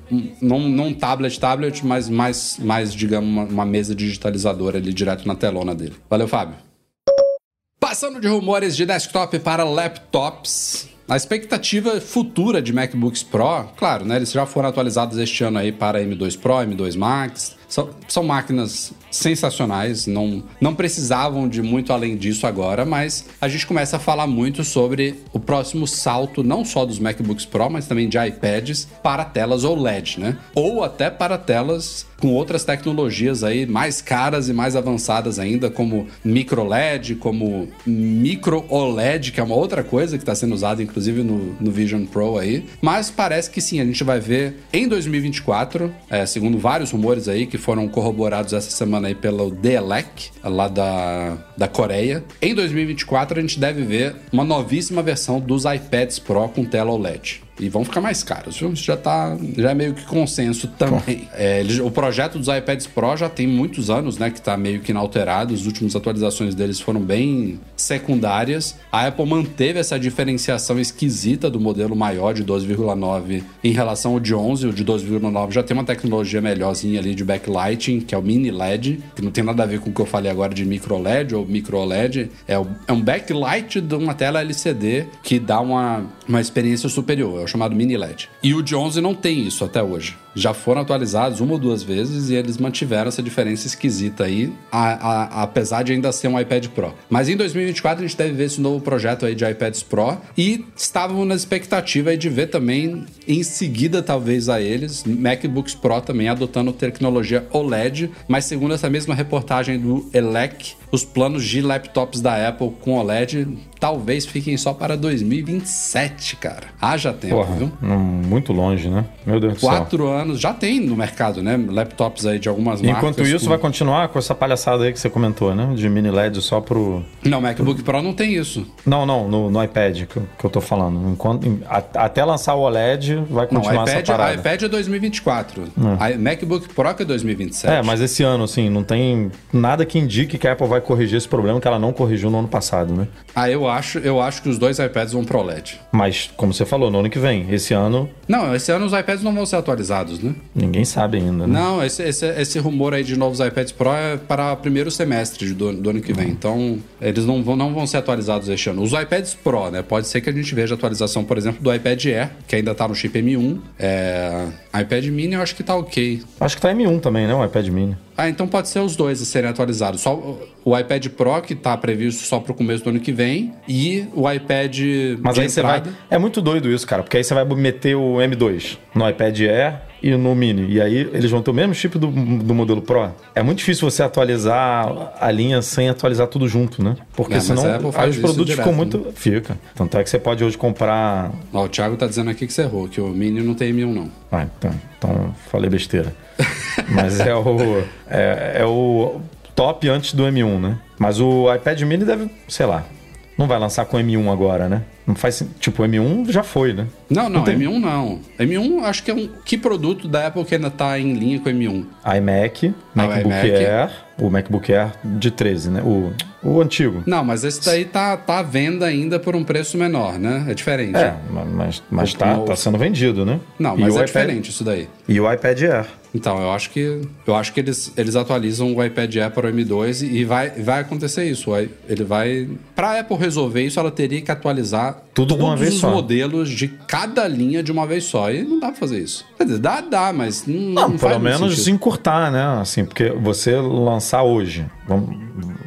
não, não tablet, tablet, mas mais, mais digamos, uma, uma mesa digitalizadora ali direto na telona dele. Valeu, Fábio. Passando de rumores de desktop para laptops, a expectativa futura de MacBooks Pro, claro, né? Eles já foram atualizados este ano aí para M2 Pro, M2 Max. São, são máquinas sensacionais, não, não precisavam de muito além disso agora, mas a gente começa a falar muito sobre o próximo salto, não só dos MacBooks Pro, mas também de iPads para telas OLED, né? Ou até para telas com outras tecnologias aí mais caras e mais avançadas ainda, como micro LED, como micro OLED, que é uma outra coisa que está sendo usada inclusive no, no, Vision Pro aí. Mas parece que sim, a gente vai ver em 2024, é, segundo vários rumores aí que foram corroborados essa semana aí pelo DLEC, lá da, da Coreia. Em 2024, a gente deve ver uma novíssima versão dos iPads Pro com tela OLED e vão ficar mais caros. Isso já tá, já é meio que consenso também. É, o projeto dos iPads Pro já tem muitos anos, né, que tá meio que inalterado. As últimas atualizações deles foram bem secundárias. A Apple manteve essa diferenciação esquisita do modelo maior de 12,9 em relação ao de 11. O de 12,9 já tem uma tecnologia melhorzinha ali de backlighting, que é o mini LED, que não tem nada a ver com o que eu falei agora de micro LED ou micro LED. É, é um backlight de uma tela LCD que dá uma, uma experiência superior chamado Mini LED. E o de 11 não tem isso até hoje. Já foram atualizados uma ou duas vezes e eles mantiveram essa diferença esquisita aí, a, a, apesar de ainda ser um iPad Pro. Mas em 2024 a gente deve ver esse novo projeto aí de iPads Pro e estávamos na expectativa aí de ver também em seguida talvez a eles MacBooks Pro também adotando tecnologia OLED, mas segundo essa mesma reportagem do Elec, os planos de laptops da Apple com OLED talvez fiquem só para 2027, cara. Haja tempo, Porra, viu? Muito longe, né? Meu Deus do céu. Quatro anos, já tem no mercado, né? Laptops aí de algumas marcas. Enquanto isso, com... vai continuar com essa palhaçada aí que você comentou, né? De mini LED só pro. Não, MacBook Pro não tem isso. Não, não, no, no iPad que eu, que eu tô falando. Enquanto, até lançar o OLED, vai continuar não, iPad, essa parada. iPad é 2024. É. MacBook Pro que é 2027. É, mas esse ano, assim, não tem nada que indique que a Apple vai corrigir esse problema que ela não corrigiu no ano passado, né? Ah, eu acho, eu acho que os dois iPads vão pro OLED. Mas, como você falou, no ano que vem. Esse ano. Não, esse ano os iPads não vão ser atualizados atualizados, né? Ninguém sabe ainda, né? Não, esse, esse, esse rumor aí de novos iPads Pro é para o primeiro semestre do, do ano que vem. Então, eles não vão, não vão ser atualizados este ano. Os iPads Pro, né? Pode ser que a gente veja atualização, por exemplo, do iPad Air, que ainda tá no chip M1. É... iPad Mini eu acho que tá ok. Acho que tá M1 também, né? O iPad Mini. Ah, então pode ser os dois a serem atualizados. Só o iPad Pro, que tá previsto só pro começo do ano que vem, e o iPad. Mas aí você vai. É muito doido isso, cara, porque aí você vai meter o M2 no iPad Air e no Mini. E aí eles vão ter o mesmo chip do, do modelo Pro. É muito difícil você atualizar a linha sem atualizar tudo junto, né? Porque É, mas senão aí os produtos direto, ficam muito. Fica. Tanto é que você pode hoje comprar. Ó, o Thiago tá dizendo aqui que você errou, que o Mini não tem M1, não. Ah, então, então falei besteira. Mas é o. É, é o top antes do M1, né? Mas o iPad Mini deve, sei lá. Não vai lançar com M1 agora, né? Não faz Tipo, o M1 já foi, né? Não, não, Não tem- M1 não. M1 acho que é um. Que produto da Apple que ainda tá em linha com M1? iMac, Ah, o MacBook iMac. Air, o MacBook Air de 13, né? O, o antigo. Não, mas esse daí tá, tá à venda ainda por um preço menor, né? É diferente. É, ma- mas, mas O- tá, o- tá sendo vendido, né? Não, mas é iPad- diferente isso daí. E o iPad Air. Então, eu acho que eu acho que eles, eles atualizam o iPad Air para o M2 e vai, vai acontecer isso. Ele vai. Para a Apple resolver isso, ela teria que atualizar Tudo de uma todos vez os só. modelos de cada linha de uma vez só. E não dá pra fazer isso. Quer dizer, dá, dá, mas não, Não, não faz pelo menos sentido. encurtar, né? Assim, porque você lançar hoje, vamos-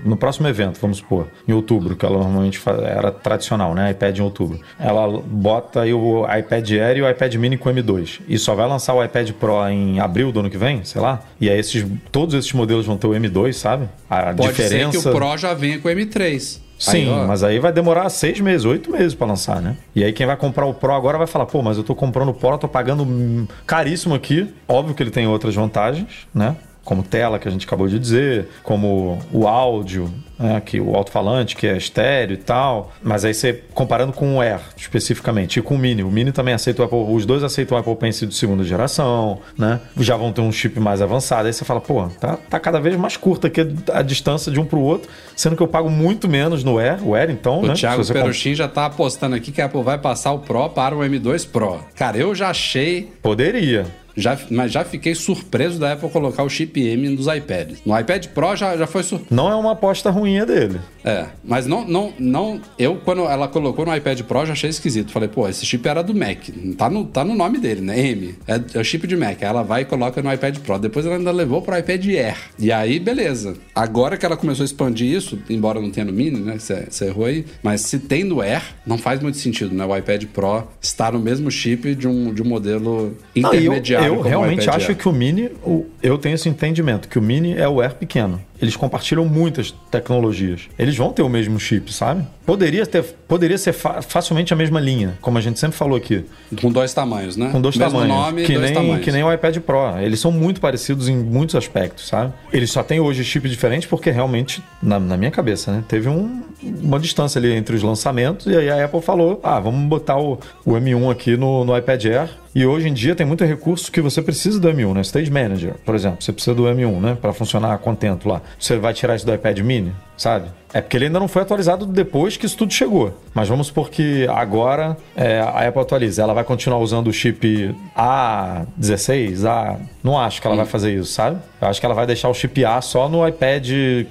no próximo evento, vamos supor, em outubro, que ela normalmente era tradicional, né? iPad em outubro. Ela bota aí o iPad Air e o iPad Mini com M2. E só vai lançar o iPad Pro em abril do ano que vem, sei lá. E aí esses, todos esses modelos vão ter o M2, sabe? A Pode diferença. ser que o Pro já venha com o M3. Sim, Aí, mas aí vai demorar seis meses, oito meses pra lançar, né? E aí quem vai comprar o Pro agora vai falar, pô, mas eu tô comprando o Pro, tô pagando caríssimo aqui. Óbvio que ele tem outras vantagens, né? Como tela, que a gente acabou de dizer, como o áudio, né? que o alto-falante, que é estéreo e tal. Mas aí você, comparando com o Air, especificamente, e com o Mini. O Mini também aceita o Apple, os dois aceitam o Apple Pencil de segunda geração, né? Já vão ter um chip mais avançado. Aí você fala, pô, tá, tá cada vez mais curta aqui a distância de um pro outro, sendo que eu pago muito menos no Air. O Air, então, O né? Thiago comp- Peruchin já tá apostando aqui que a Apple vai passar o Pro para o M2 Pro. Cara, eu já achei Poderia. Já, mas já fiquei surpreso da Apple colocar o chip M nos iPads. No iPad Pro já, já foi surpreso. Não é uma aposta ruim a dele. É, mas não, não, não. Eu, quando ela colocou no iPad Pro, já achei esquisito. Falei, pô, esse chip era do Mac. Tá no, tá no nome dele, né? M. É, é o chip de Mac. Aí ela vai e coloca no iPad Pro. Depois ela ainda levou pro iPad Air. E aí, beleza. Agora que ela começou a expandir isso, embora não tenha no Mini, né? Você errou aí. Mas se tem no Air, não faz muito sentido, né? O iPad Pro está no mesmo chip de um, de um modelo Não, e eu, o realmente iPad acho Air. que o Mini, o- eu tenho esse entendimento, que o Mini é o Air pequeno. Eles compartilham muitas tecnologias. Eles vão ter o mesmo chip, sabe? Poderia, ter, poderia ser fa- facilmente a mesma linha, como a gente sempre falou aqui. Com dois tamanhos, né? Com dois Mesmo tamanhos. nome, que, dois nem, tamanhos. que nem o iPad Pro. Eles são muito parecidos em muitos aspectos, sabe? Eles só têm hoje chip diferente porque realmente, na, na minha cabeça, né? Teve um- uma distância ali entre os lançamentos e aí a Apple falou: ah, vamos botar o, o M1 aqui no, no iPad Air. E hoje em dia tem muito recurso que você precisa do M1, né? Stage Manager, por exemplo. Você precisa do M1, né? Para funcionar contento lá. Você vai tirar isso do iPad Mini, sabe? É porque ele ainda não foi atualizado depois que isso tudo chegou. Mas vamos supor que agora é, a Apple atualiza. Ela vai continuar usando o chip A16, A. Não acho que ela vai fazer isso, sabe? Eu acho que ela vai deixar o chip A só no iPad.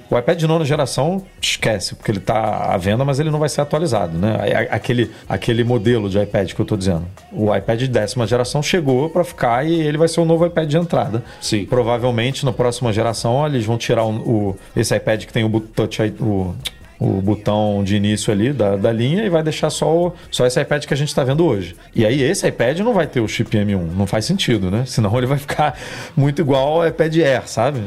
O iPad de nona geração, esquece, porque ele tá à venda, mas ele não vai ser atualizado, né? A- Aquele, aquele modelo de iPad que eu tô dizendo. O iPad de décima geração chegou para ficar e ele vai ser o novo iPad de entrada. Sim. Provavelmente na próxima geração eles vão tirar o, o- esse iPad que tem o, touch, I- o, o botão de início ali da, da linha e vai deixar só, o- só esse iPad que a gente está vendo hoje. E aí esse iPad não vai ter o chip M1, não faz sentido, né? Senão ele vai ficar muito igual ao iPad Air, sabe?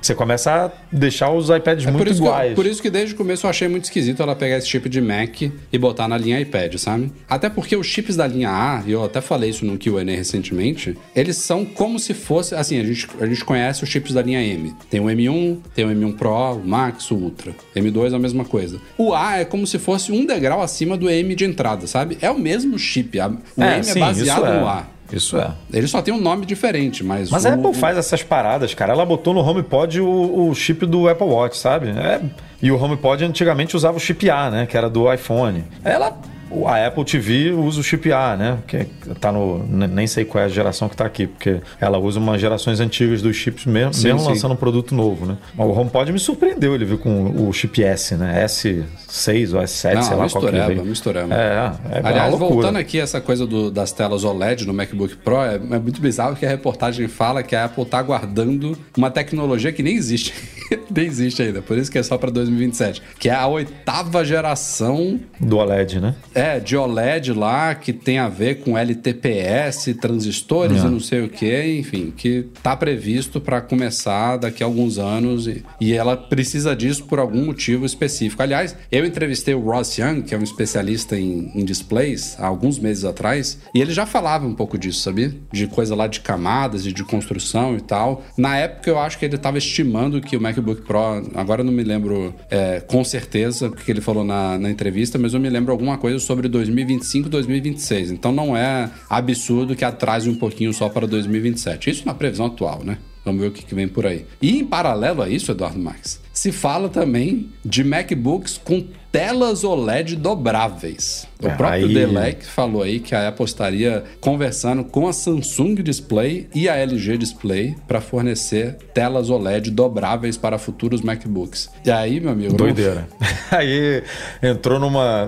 Você começa a deixar os iPads Hum. É muito por isso, que eu, iguais. por isso que desde o começo eu achei muito esquisito ela pegar esse chip de Mac e botar na linha iPad, sabe? Até porque os chips da linha A, e eu até falei isso no Q&A recentemente, eles são como se fosse... Assim, a gente, a gente conhece os chips da linha M. Tem o M1, tem o M1 Pro, o Max, o Ultra. M2 é a mesma coisa. O A é como se fosse um degrau acima do M de entrada, sabe? É o mesmo chip. O É, M sim, é baseado isso é. no A. Isso é. Ele só tem um nome diferente, mas... Mas o, a Apple faz essas paradas, cara. Ela botou no HomePod o, o chip do Apple Watch, sabe? É- E o HomePod antigamente usava o chip A, né? Que era do iPhone. Ela a Apple TV usa o chip A, né? Que tá no. Nem sei qual é a geração que tá aqui, porque ela usa umas gerações antigas dos chips mesmo, sim, mesmo sim. lançando um produto novo, né? O HomePod me surpreendeu, ele viu com o chip S, né? S6 ou S7, Não, sei lá qual que veio. Mistureba. É, é Aliás, voltando aqui essa coisa do, das telas OLED no MacBook Pro, é, é muito bizarro que a reportagem fala que a Apple tá guardando uma tecnologia que nem existe. Nem existe ainda, por isso que é só para 2027, que é a oitava geração do OLED, né? É, de OLED lá que tem a ver com LTPS, transistores é. e não sei o que, enfim, que tá previsto para começar daqui a alguns anos e, e ela precisa disso por algum motivo específico. Aliás, eu entrevistei o Ross Young, que é um especialista em, em displays, há alguns meses atrás, e ele já falava um pouco disso, sabia? De coisa lá de camadas e de construção e tal. Na época eu acho que ele estava estimando que o MacBook Pro, agora não me lembro é, com certeza o que ele falou na, na entrevista, mas eu me lembro alguma coisa sobre 2025 2026. Então não é absurdo que atrase um pouquinho só para 2027. Isso na previsão atual, né? Vamos ver o que, vem por aí. E em paralelo a isso, Eduardo Marques, se fala também de MacBooks com telas OLED dobráveis. O é, próprio. Delec falou aí que a Apple estaria conversando com a Samsung Display e a LG Display para fornecer telas OLED dobráveis para futuros MacBooks. E aí, meu amigo. Doideira. aí entrou numa,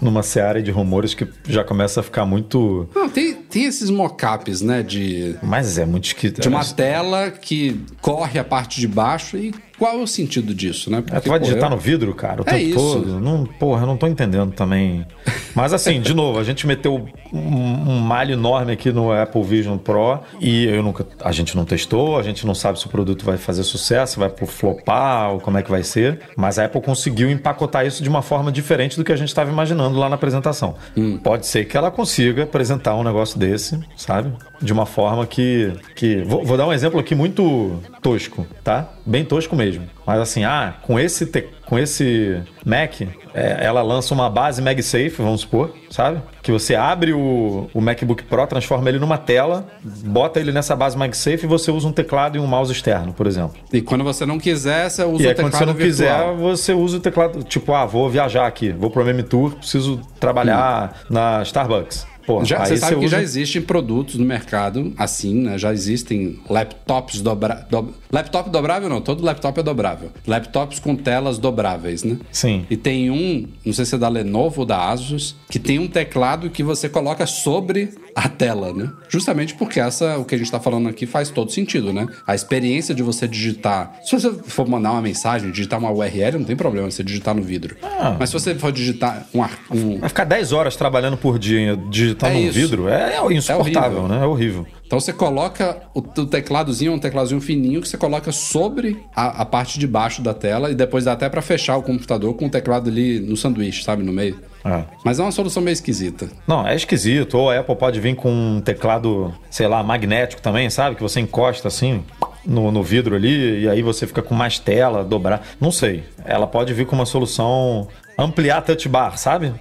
numa seara de rumores que já começa a ficar muito. Não, tem, tem esses mockups, né? De. Mas é muito esquisito. De uma tela que corre a parte de baixo e qual é o sentido disso, né? Porque, é, tu vai digitar eu... no vidro, cara, o é tempo isso. todo. Não, porra, eu não tô entendendo também. Mas assim, de novo, a gente meteu um, um, malho enorme aqui no Apple Vision Pro e eu nunca, a gente não testou, a gente não sabe se o produto vai fazer sucesso, vai flopar ou como é que vai ser. Mas a Apple conseguiu empacotar isso de uma forma diferente do que a gente estava imaginando lá na apresentação. Hum. Pode ser que ela consiga apresentar um negócio desse, sabe? De uma forma que. que... Vou, vou dar um exemplo aqui muito tosco, tá? Bem tosco mesmo. Mas assim, ah, com esse, te... com esse Mac, é, ela lança uma base MagSafe, vamos supor, sabe? Que você abre o, o MacBook Pro, transforma ele numa tela, bota ele nessa base MagSafe e você usa um teclado e um mouse externo, por exemplo. E quando você não quiser, você usa e o teclado quando você não virtual. quiser, você usa o teclado, tipo, ah, vou viajar aqui, vou pro MM Tour, preciso trabalhar hum. na Starbucks. Pô, já, você sabe que usa... já existem produtos no mercado assim, né? Já existem laptops dobra... Do... Laptop dobrável não, todo laptop é dobrável. Laptops com telas dobráveis, né? Sim. E tem um, não sei se é da Lenovo ou da Asus, que tem um teclado que você coloca sobre a tela, né? Justamente porque essa, o que a gente está falando aqui faz todo sentido, né? A experiência de você digitar. Se você for mandar uma mensagem, digitar uma URL, não tem problema você digitar no vidro. Ah. Mas se você for digitar um, um. Vai ficar 10 horas trabalhando por dia digitando é no vidro, é, é insuportável, é né? É horrível. Então você coloca o, o tecladozinho, um tecladozinho fininho que você coloca sobre a, a parte de baixo da tela e depois dá até para fechar o computador com o teclado ali no sanduíche, sabe, no meio. É. Mas é uma solução meio esquisita. Não, é esquisito. Ou a Apple pode vir com um teclado, sei lá, magnético também, sabe? Que você encosta assim no, no vidro ali e aí você fica com mais tela, dobrar. Não sei. Ela pode vir com uma solução ampliar a touch bar, sabe?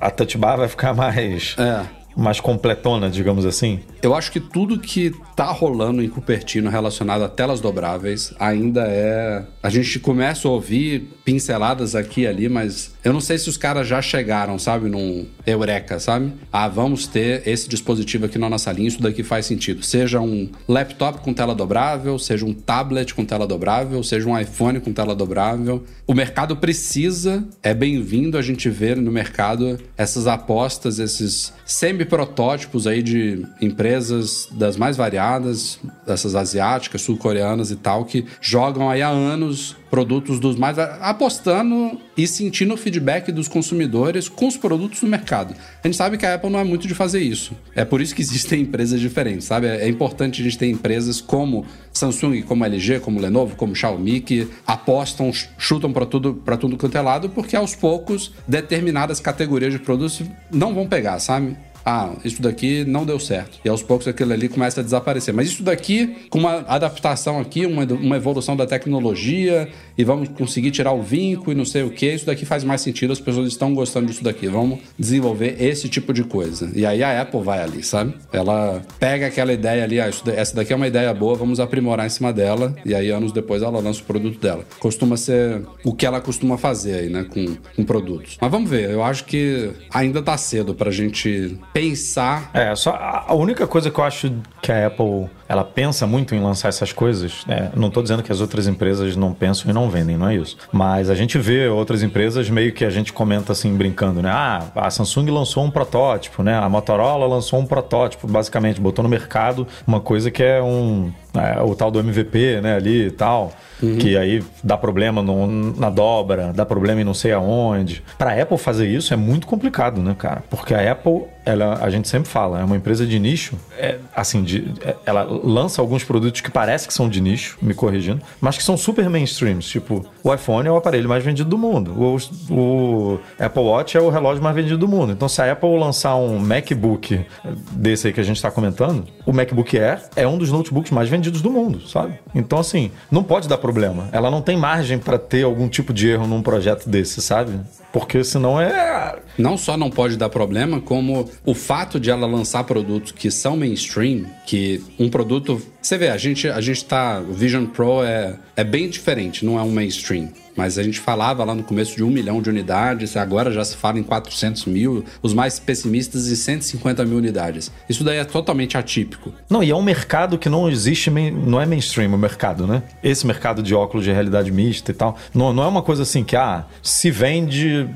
A touch bar vai ficar mais. É mais completona, digamos assim? Eu acho que tudo que tá rolando em Cupertino relacionado a telas dobráveis ainda é. A gente começa a ouvir pinceladas aqui e ali, mas eu não sei se os caras já chegaram, sabe, num eureka, sabe? Ah, vamos ter esse dispositivo aqui na nossa linha, isso daqui faz sentido. Seja um laptop com tela dobrável, seja um tablet com tela dobrável, seja um iPhone com tela dobrável. O mercado precisa, é bem-vindo a gente ver no mercado essas apostas, esses semi-protótipos aí de empresas das mais variadas, dessas asiáticas, sul-coreanas e tal, que jogam aí há anos produtos dos mais. apostando e sentindo o feedback dos consumidores com os produtos no mercado. A gente sabe que a Apple não é muito de fazer isso. É por isso que existem empresas diferentes, sabe? É importante a gente ter empresas como Samsung, como LG, como Lenovo, como Xiaomi, que apostam, chutam para tudo, para tudo quanto é lado, porque aos poucos determinadas categorias de produtos não vão pegar, sabe? Ah, isso daqui não deu certo. E aos poucos aquilo ali começa a desaparecer. Mas isso daqui, com uma adaptação aqui, uma, uma evolução da tecnologia, e vamos conseguir tirar o vinco e não sei o que, isso daqui faz mais sentido, as pessoas estão gostando disso daqui. Vamos desenvolver esse tipo de coisa. E aí a Apple vai ali, sabe? Ela pega aquela ideia ali, ah, isso, essa daqui é uma ideia boa, vamos aprimorar em cima dela, e aí anos depois ela lança o produto dela. Costuma ser o que ela costuma fazer aí, né, com, com produtos. Mas vamos ver, eu acho que ainda tá cedo pra gente pensar. É, só a única coisa que eu acho que a Apple ela pensa muito em lançar essas coisas. Né? Não estou dizendo que as outras empresas não pensam e não vendem, não é isso. Mas a gente vê outras empresas meio que a gente comenta assim brincando, né? Ah, a Samsung lançou um protótipo, né? A Motorola lançou um protótipo, basicamente botou no mercado uma coisa que é um é, o tal do MVP, né, ali e tal, uhum. que aí dá problema no, na dobra, dá problema em não sei aonde. Para a Apple fazer isso é muito complicado, né, cara? Porque a Apple, ela, a gente sempre fala, é uma empresa de nicho, é, assim, de, é, ela lança alguns produtos que parece que são de nicho, me corrigindo, mas que são super mainstreams, tipo, o iPhone é o aparelho mais vendido do mundo, o, o Apple Watch é o relógio mais vendido do mundo. Então, se a Apple lançar um MacBook desse aí que a gente está comentando, o MacBook Air é um dos notebooks mais vendidos do mundo, sabe? Então, assim, não pode dar problema. Ela não tem margem para ter algum tipo de erro num projeto desse, sabe? Porque senão é. Não só não pode dar problema, como o fato de ela lançar produtos que são mainstream, que um produto. Você vê, a gente, a gente tá. O Vision Pro é, é bem diferente, não é um mainstream. Mas a gente falava lá no começo de um milhão de unidades, agora já se fala em 400 mil, os mais pessimistas em 150 mil unidades. Isso daí é totalmente atípico. Não, e é um mercado que não existe, não é mainstream o mercado, né? Esse mercado de óculos de realidade mista e tal, não, não é uma coisa assim que, ah, se vende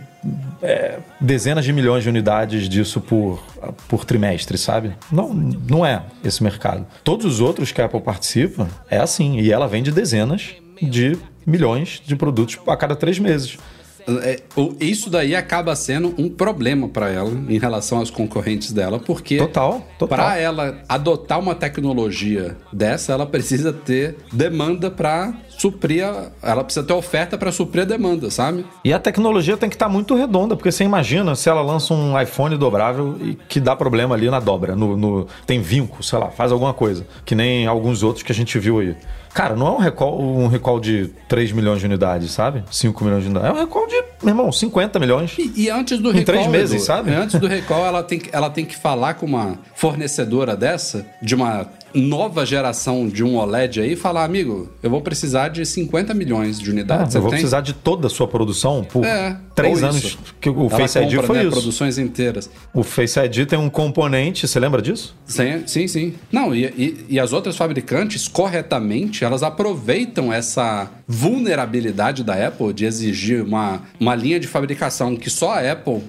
é, dezenas de milhões de unidades disso por, por trimestre, sabe? Não, não é esse mercado. Todos os outros que a Apple participa é assim, e ela vende dezenas de milhões de produtos a cada três meses. É, isso daí acaba sendo um problema para ela em relação aos concorrentes dela, porque total, total. para ela adotar uma tecnologia dessa, ela precisa ter demanda para suprir, a, ela precisa ter oferta para suprir a demanda, sabe? E a tecnologia tem que estar tá muito redonda, porque você imagina se ela lança um iPhone dobrável e que dá problema ali na dobra, no, no tem vinco, sei lá, faz alguma coisa, que nem alguns outros que a gente viu aí. Cara, não é um recall, um recall de 3 milhões de unidades, sabe? 5 milhões de unidades. É um recall de, meu irmão, 50 milhões. E, e antes do em recall. Em 3 meses, Edu, sabe? Antes do recall, ela tem, ela tem que falar com uma fornecedora dessa, de uma nova geração de um OLED aí falar, amigo, eu vou precisar de 50 milhões de unidades. Ah, eu vou tem? precisar de toda a sua produção por é, três anos. Isso. Que o Ela Face compra, ID foi né, isso. produções inteiras. O Face ID tem um componente, você lembra disso? Sim, sim. sim. Não, e, e, e as outras fabricantes, corretamente, elas aproveitam essa vulnerabilidade da Apple de exigir uma, uma linha de fabricação que só a Apple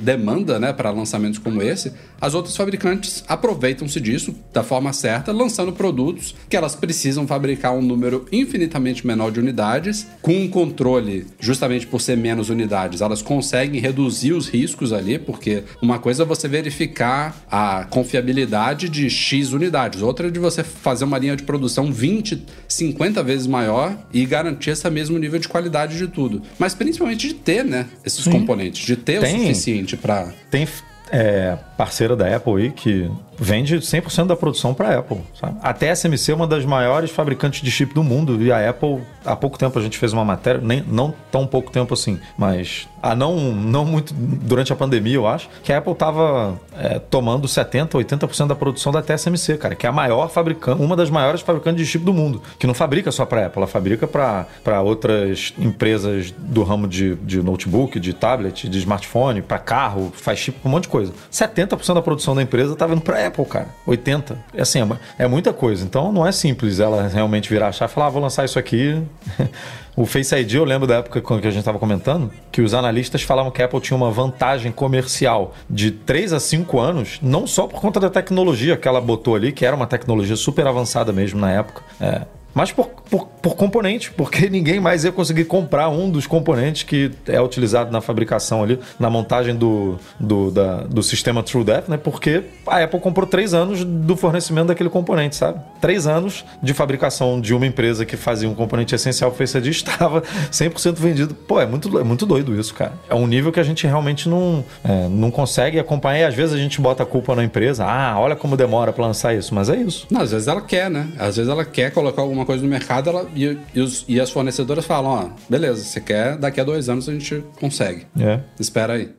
demanda né, para lançamentos como esse. As outras fabricantes aproveitam-se disso da forma certa lançando produtos que elas precisam fabricar um número infinitamente menor de unidades, com um controle, justamente por ser menos unidades, elas conseguem reduzir os riscos ali, porque uma coisa é você verificar a confiabilidade de X unidades, outra é de você fazer uma linha de produção 20, 50 vezes maior e garantir esse mesmo nível de qualidade de tudo. Mas principalmente de ter, né, esses Sim. componentes, de ter Tem. o suficiente para. Tem é, parceira da Apple aí que vende 100% da produção para a Apple. Sabe? A TSMC é uma das maiores fabricantes de chip do mundo e a Apple, há pouco tempo a gente fez uma matéria, nem, não tão pouco tempo assim, mas há não, não muito durante a pandemia, eu acho, que a Apple estava é, tomando 70%, 80% da produção da TSMC, cara, que é a maior fabricante, uma das maiores fabricantes de chip do mundo, que não fabrica só para a Apple, ela fabrica para outras empresas do ramo de, de notebook, de tablet, de smartphone, para carro, faz chip um monte de coisa. 70% da produção da empresa está vindo para Apple, cara. 80. É assim, é, é muita coisa. Então não é simples ela realmente virar a chave e falar, ah, vou lançar isso aqui. o Face ID, eu lembro da época que a gente estava comentando, que os analistas falavam que a Apple tinha uma vantagem comercial de 3 a 5 anos, não só por conta da tecnologia que ela botou ali, que era uma tecnologia super avançada mesmo na época. É, mas por, por, por componente, porque ninguém mais ia conseguir comprar um dos componentes que é utilizado na fabricação ali, na montagem do, do, da, do sistema TrueDepth, né? Porque a Apple comprou três anos do fornecimento daquele componente, sabe? Três anos de fabricação de uma empresa que fazia um componente essencial o Face ID estava 100% vendido. Pô, é muito, é muito doido isso, cara. É um nível que a gente realmente não, é, não consegue acompanhar. E às vezes a gente bota a culpa na empresa. Ah, olha como demora para lançar isso. Mas é isso. Não, às vezes ela quer, né? Às vezes ela quer colocar alguma coisa no mercado ela, e, e, os, e as fornecedoras falam: ó, beleza, você quer, daqui a dois anos a gente consegue. É. Espera aí.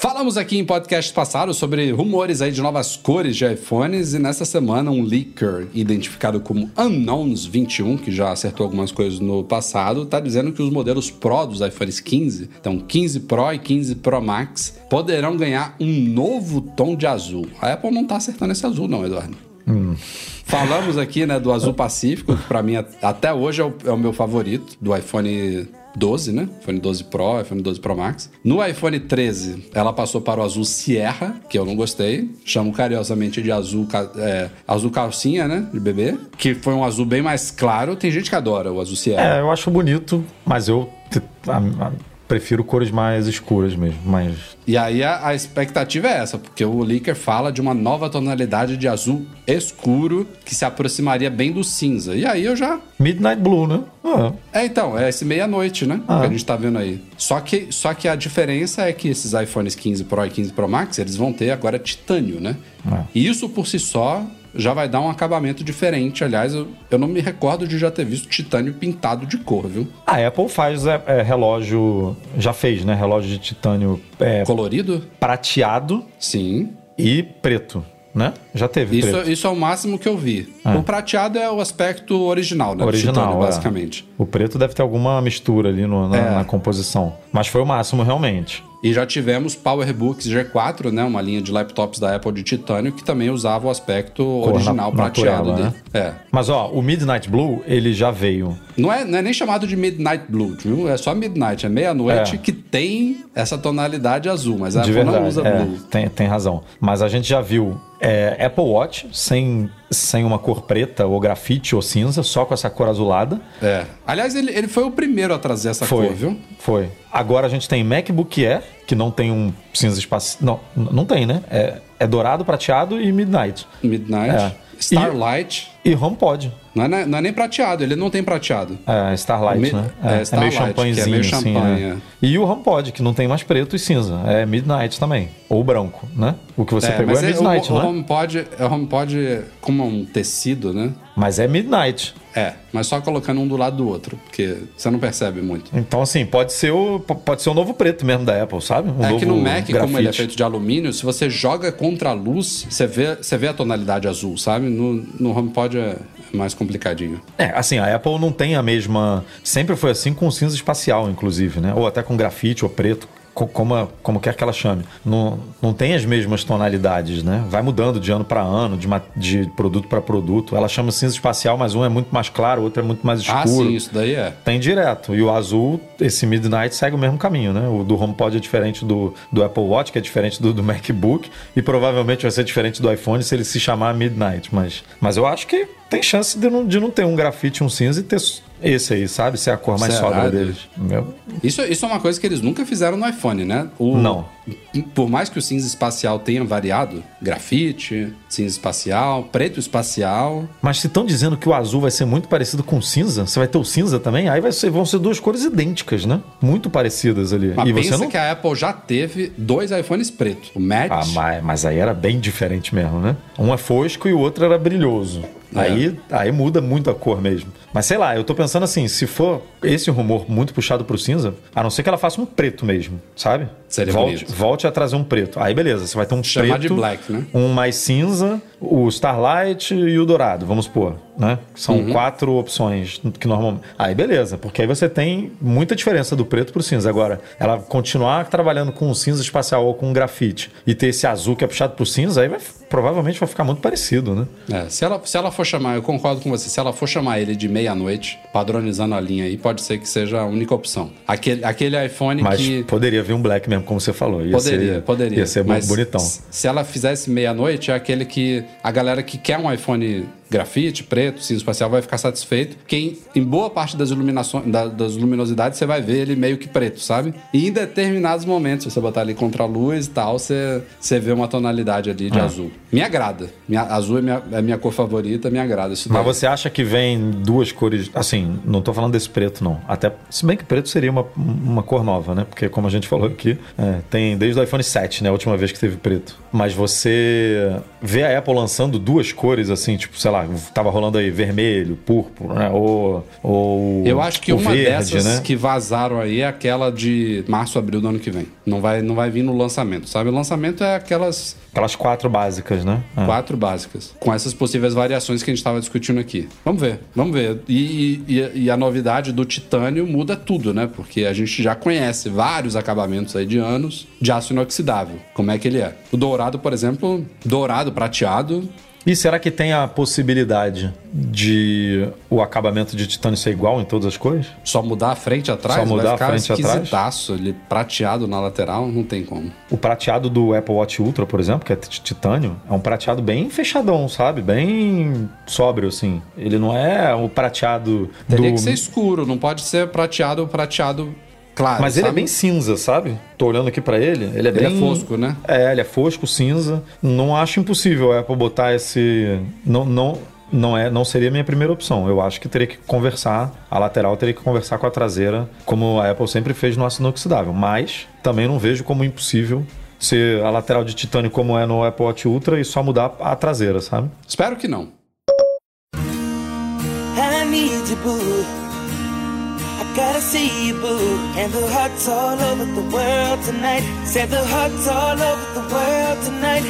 Falamos aqui em podcast passado sobre rumores aí de novas cores de iPhones e nessa semana um leaker identificado como Unknowns21, que já acertou algumas coisas no passado, está dizendo que os modelos Pro dos iPhones 15, então 15 Pro e 15 Pro Max, poderão ganhar um novo tom de azul. A Apple não está acertando esse azul não, Eduardo. Hum. Falamos aqui né, do azul pacífico, que para mim até hoje é o, é o meu favorito do iPhone 12, né? iPhone 12 Pro, iPhone 12 Pro Max. No iPhone 13, ela passou para o azul Sierra, que eu não gostei. Chamo carinhosamente de azul, é, azul calcinha, né? De bebê. Que foi um azul bem mais claro. Tem gente que adora o azul Sierra. É, eu acho bonito, mas eu prefiro cores mais escuras mesmo, mais... E aí a, a, expectativa é essa, porque o Licker fala de uma nova tonalidade de azul escuro que se aproximaria bem do cinza. E aí eu já... Midnight Blue, né? Ah. É, então, é esse meia-noite, né? Ah. Que a gente tá vendo aí. Só que, só que a diferença é que esses iPhones 15 Pro e 15 Pro Max, eles vão ter agora titânio, né? Ah. E isso por si só já vai dar um acabamento diferente. Aliás, eu, eu não me recordo de já ter visto titânio pintado de cor, viu? A Apple faz é, é, relógio, já fez, né? Relógio de titânio é, colorido, prateado, sim, e preto. Né? Já teve. Isso, isso é o máximo que eu vi. É. O prateado é o aspecto original, né? Original, titânio, é. basicamente. O preto deve ter alguma mistura ali no, na, é. na composição. Mas foi o máximo realmente. E já tivemos PowerBooks G4, né, uma linha de laptops da Apple de titânio que também usava o aspecto Cor original na, prateado dele. Né? É. Mas ó, o Midnight Blue, ele já veio. Não é, não é nem chamado de Midnight Blue, viu? É só Midnight, é meia-noite é. que tem essa tonalidade azul, mas a de Apple verdade, não usa é, blue. Tem, tem razão. Mas a gente já viu é, Apple Watch sem, sem uma cor preta ou grafite ou cinza, só com essa cor azulada. É. Aliás, ele, ele foi o primeiro a trazer essa foi, cor, viu? Foi. Agora a gente tem MacBook Air, que não tem um cinza espacial. Não, não tem, né? É, é dourado, prateado e midnight. Midnight. É. Starlight. E, e HomePod. Não é, não é, nem prateado, ele não tem prateado. É, Starlight, Mi, né? É, é, Starlight, é meio champanhezinho, é meio assim, champanhe, é. E o HomePod, que não tem mais preto e cinza. É Midnight também. Ou branco, né? O que você pegou é Midnight, o, né? O HomePod, é HomePod como um tecido, né? Mas é Midnight. É, mas só colocando um do lado do outro, porque você não percebe muito. Então, assim, pode ser o, pode ser o novo preto mesmo da Apple, sabe? Um é que no Mac, grafite. como ele é feito de alumínio, se você joga contra a luz, você vê, você vê a tonalidade azul, sabe? No, no HomePod é mais complicadinho. É, assim, a Apple não tem a mesma. Sempre foi assim com cinza espacial, inclusive, né? Ou até com grafite ou preto como, como quer que ela chame, não, não tem as mesmas tonalidades, né? Vai mudando de ano para ano, de, de produto para produto. Ela chama cinza espacial, mas um é muito mais claro, o outro é muito mais escuro. Ah, sim, isso daí é. Tem direto. E o azul, esse Midnight, segue o mesmo caminho, né? O do HomePod é diferente do, do Apple Watch, que é diferente do, do MacBook, e provavelmente vai ser diferente do iPhone se ele se chamar Midnight. Mas, mas eu acho que tem chance de não, de não ter um grafite, um cinza e ter esse aí, sabe? Ser a cor mais Será, sóbria deles. Meu... Isso, isso é uma coisa que eles nunca fizeram no iPhone, né? O, não. Por mais que o cinza espacial tenha variado, grafite, cinza espacial, preto espacial. Mas se estão dizendo que o azul vai ser muito parecido com o cinza, você vai ter o cinza também, aí vai ser, vão ser duas cores idênticas, né? Muito parecidas ali. Mas e pensa você não... que a Apple já teve dois iPhones pretos. O Matte... Ah, mas, mas aí era bem diferente mesmo, né? Um é fosco e o outro era brilhoso. É. Aí, aí muda muito a cor mesmo. Mas sei lá, eu tô pensando assim, se for esse rumor muito puxado pro cinza, a não ser que ela faça um preto mesmo, sabe? Seria volte, bonito. volte a trazer um preto. Aí beleza, você vai ter um Chamar preto, de black, né? um mais cinza, o Starlight e o dourado, vamos supor, né? São Uhum. quatro opções que normalmente. Aí beleza, porque aí você tem muita diferença do preto pro cinza. Agora, ela continuar trabalhando com o cinza espacial ou com grafite e ter esse azul que é puxado pro cinza, aí vai, provavelmente vai ficar muito parecido, né? É, se, ela, se ela for chamar, eu concordo com você, se ela for chamar ele de meia-noite, padronizando a linha aí, pode ser que seja a única opção. Aquele, aquele iPhone Mas que. poderia vir um black mesmo, como você falou. Ia Poderia, ser, poderia. Ia ser Mas bonitão. Se ela fizesse meia-noite, é aquele que. A galera que quer um iPhone grafite, preto, cinza espacial, vai ficar satisfeito. Quem, em boa parte das iluminações, da, das luminosidades, você vai ver ele meio que preto, sabe? E em determinados momentos, se você botar ali contra a luz e tal, você, você vê uma tonalidade ali de Ah. azul. Me agrada. Minha, azul é minha, é minha cor favorita, me agrada isso Mas daí. você acha que vem duas cores. Assim, não tô falando desse preto, não. Até. Se bem que preto seria uma, uma cor nova, né? Porque, como a gente falou aqui, é, tem desde o iPhone 7, né? A última vez que teve preto. Mas você vê a Apple lançando duas cores, assim, tipo, sei lá, tava rolando aí vermelho, púrpura, né? Ou. ou Eu acho que uma verde, dessas né? que vazaram aí é aquela de março, abril do ano que vem. Não vai, não vai vir no lançamento, sabe? O lançamento é aquelas Aquelas quatro básicas, né? É. quatro básicas, com essas possíveis variações que a gente estava discutindo aqui. Vamos ver, vamos ver. E, e- e a novidade do titânio muda tudo, né? Porque a gente já conhece vários acabamentos aí de anos de aço inoxidável. Como é que ele é? O dourado, por exemplo, dourado, prateado, E será que tem a possibilidade de o acabamento de titânio ser igual em todas as cores? só mudar a frente atrás, Só mudar a frente atrás? Ele prateado na lateral, não tem como. O prateado do Apple Watch Ultra, por exemplo, que é de titânio, é um prateado bem fechadão, sabe? Bem sóbrio, assim. Ele não é o prateado Teria do... que ser escuro, não pode ser prateado prateado claro. Mas ele é sabe? bem cinza, sabe? Tô olhando aqui pra ele. Ele é Ele bem... é fosco, né? É, ele é fosco, cinza. Não acho impossível a Apple botar esse... Não, não, não, é, não seria a minha primeira opção. Eu acho que teria que conversar, a lateral teria que conversar com a traseira, como a Apple sempre fez no aço inoxidável. Mas também não vejo como impossível ser a lateral de titânio como é no Apple Watch Ultra e só mudar a traseira, sabe? Espero que não. I see you, boo. And the hearts all over the world tonight. Said the hearts all over the world tonight.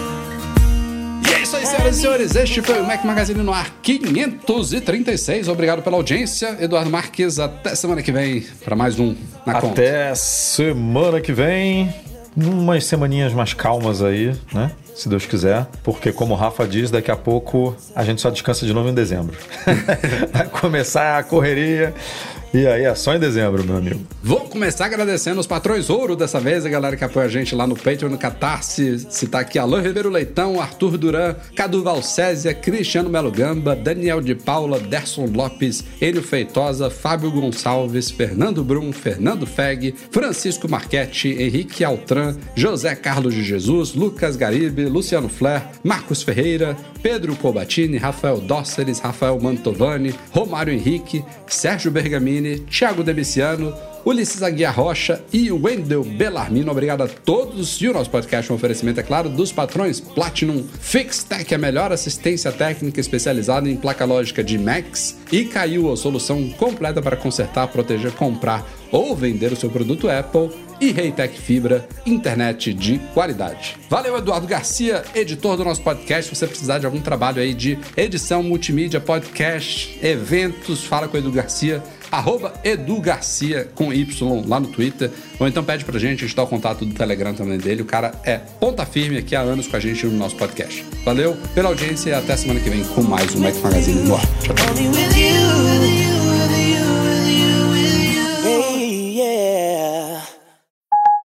E é isso aí, senhoras e senhores. Este foi o Mac Magazine no ar 536. Obrigado pela audiência. Eduardo Marques, até semana que vem para mais um na conta. Até semana que vem. Umas semaninhas mais calmas aí, né? Se Deus quiser. Porque, como o Rafa diz, daqui a pouco a gente só descansa de novo em dezembro. Vai começar a correria. E aí é só em dezembro, meu amigo. Vou começar agradecendo os patrões ouro dessa vez, a galera que apoia a gente lá no Patreon, no Catarse. Citar aqui Alain Ribeiro Leitão, Arthur Duran, Cadu Valcésia, Cristiano Melo Gamba, Daniel de Paula, Derson Lopes, Enio Feitosa, Fábio Gonçalves, Fernando Brum, Fernando Feg, Francisco Marchetti, Henrique Altran, José Carlos de Jesus, Lucas Garibe, Luciano Flair, Marcos Ferreira, Pedro Cobatini, Rafael Dóceres, Rafael Mantovani, Romário Henrique, Sérgio Bergamini, Thiago Demiciano, Ulisses Aguiar Rocha e Wendel Bellarmino. Obrigado a todos. E o nosso podcast é um oferecimento, é claro, dos patrões Platinum FixTech, a melhor assistência técnica especializada em placa lógica de Macs e caiu a solução completa para consertar, proteger, comprar ou vender o seu produto Apple e Reitec Fibra, internet de qualidade. Valeu, Eduardo Garcia, editor do nosso podcast. Se você precisar de algum trabalho aí de edição, multimídia, podcast, eventos, fala com o Edu Garcia arroba Edu Garcia com Y lá no Twitter, ou então pede pra gente, a gente dá o contato do Telegram também dele. O cara é ponta firme aqui há anos com a gente no nosso podcast. Valeu pela audiência e até semana que vem com mais um Mac Magazine no ar. Tchau, tchau.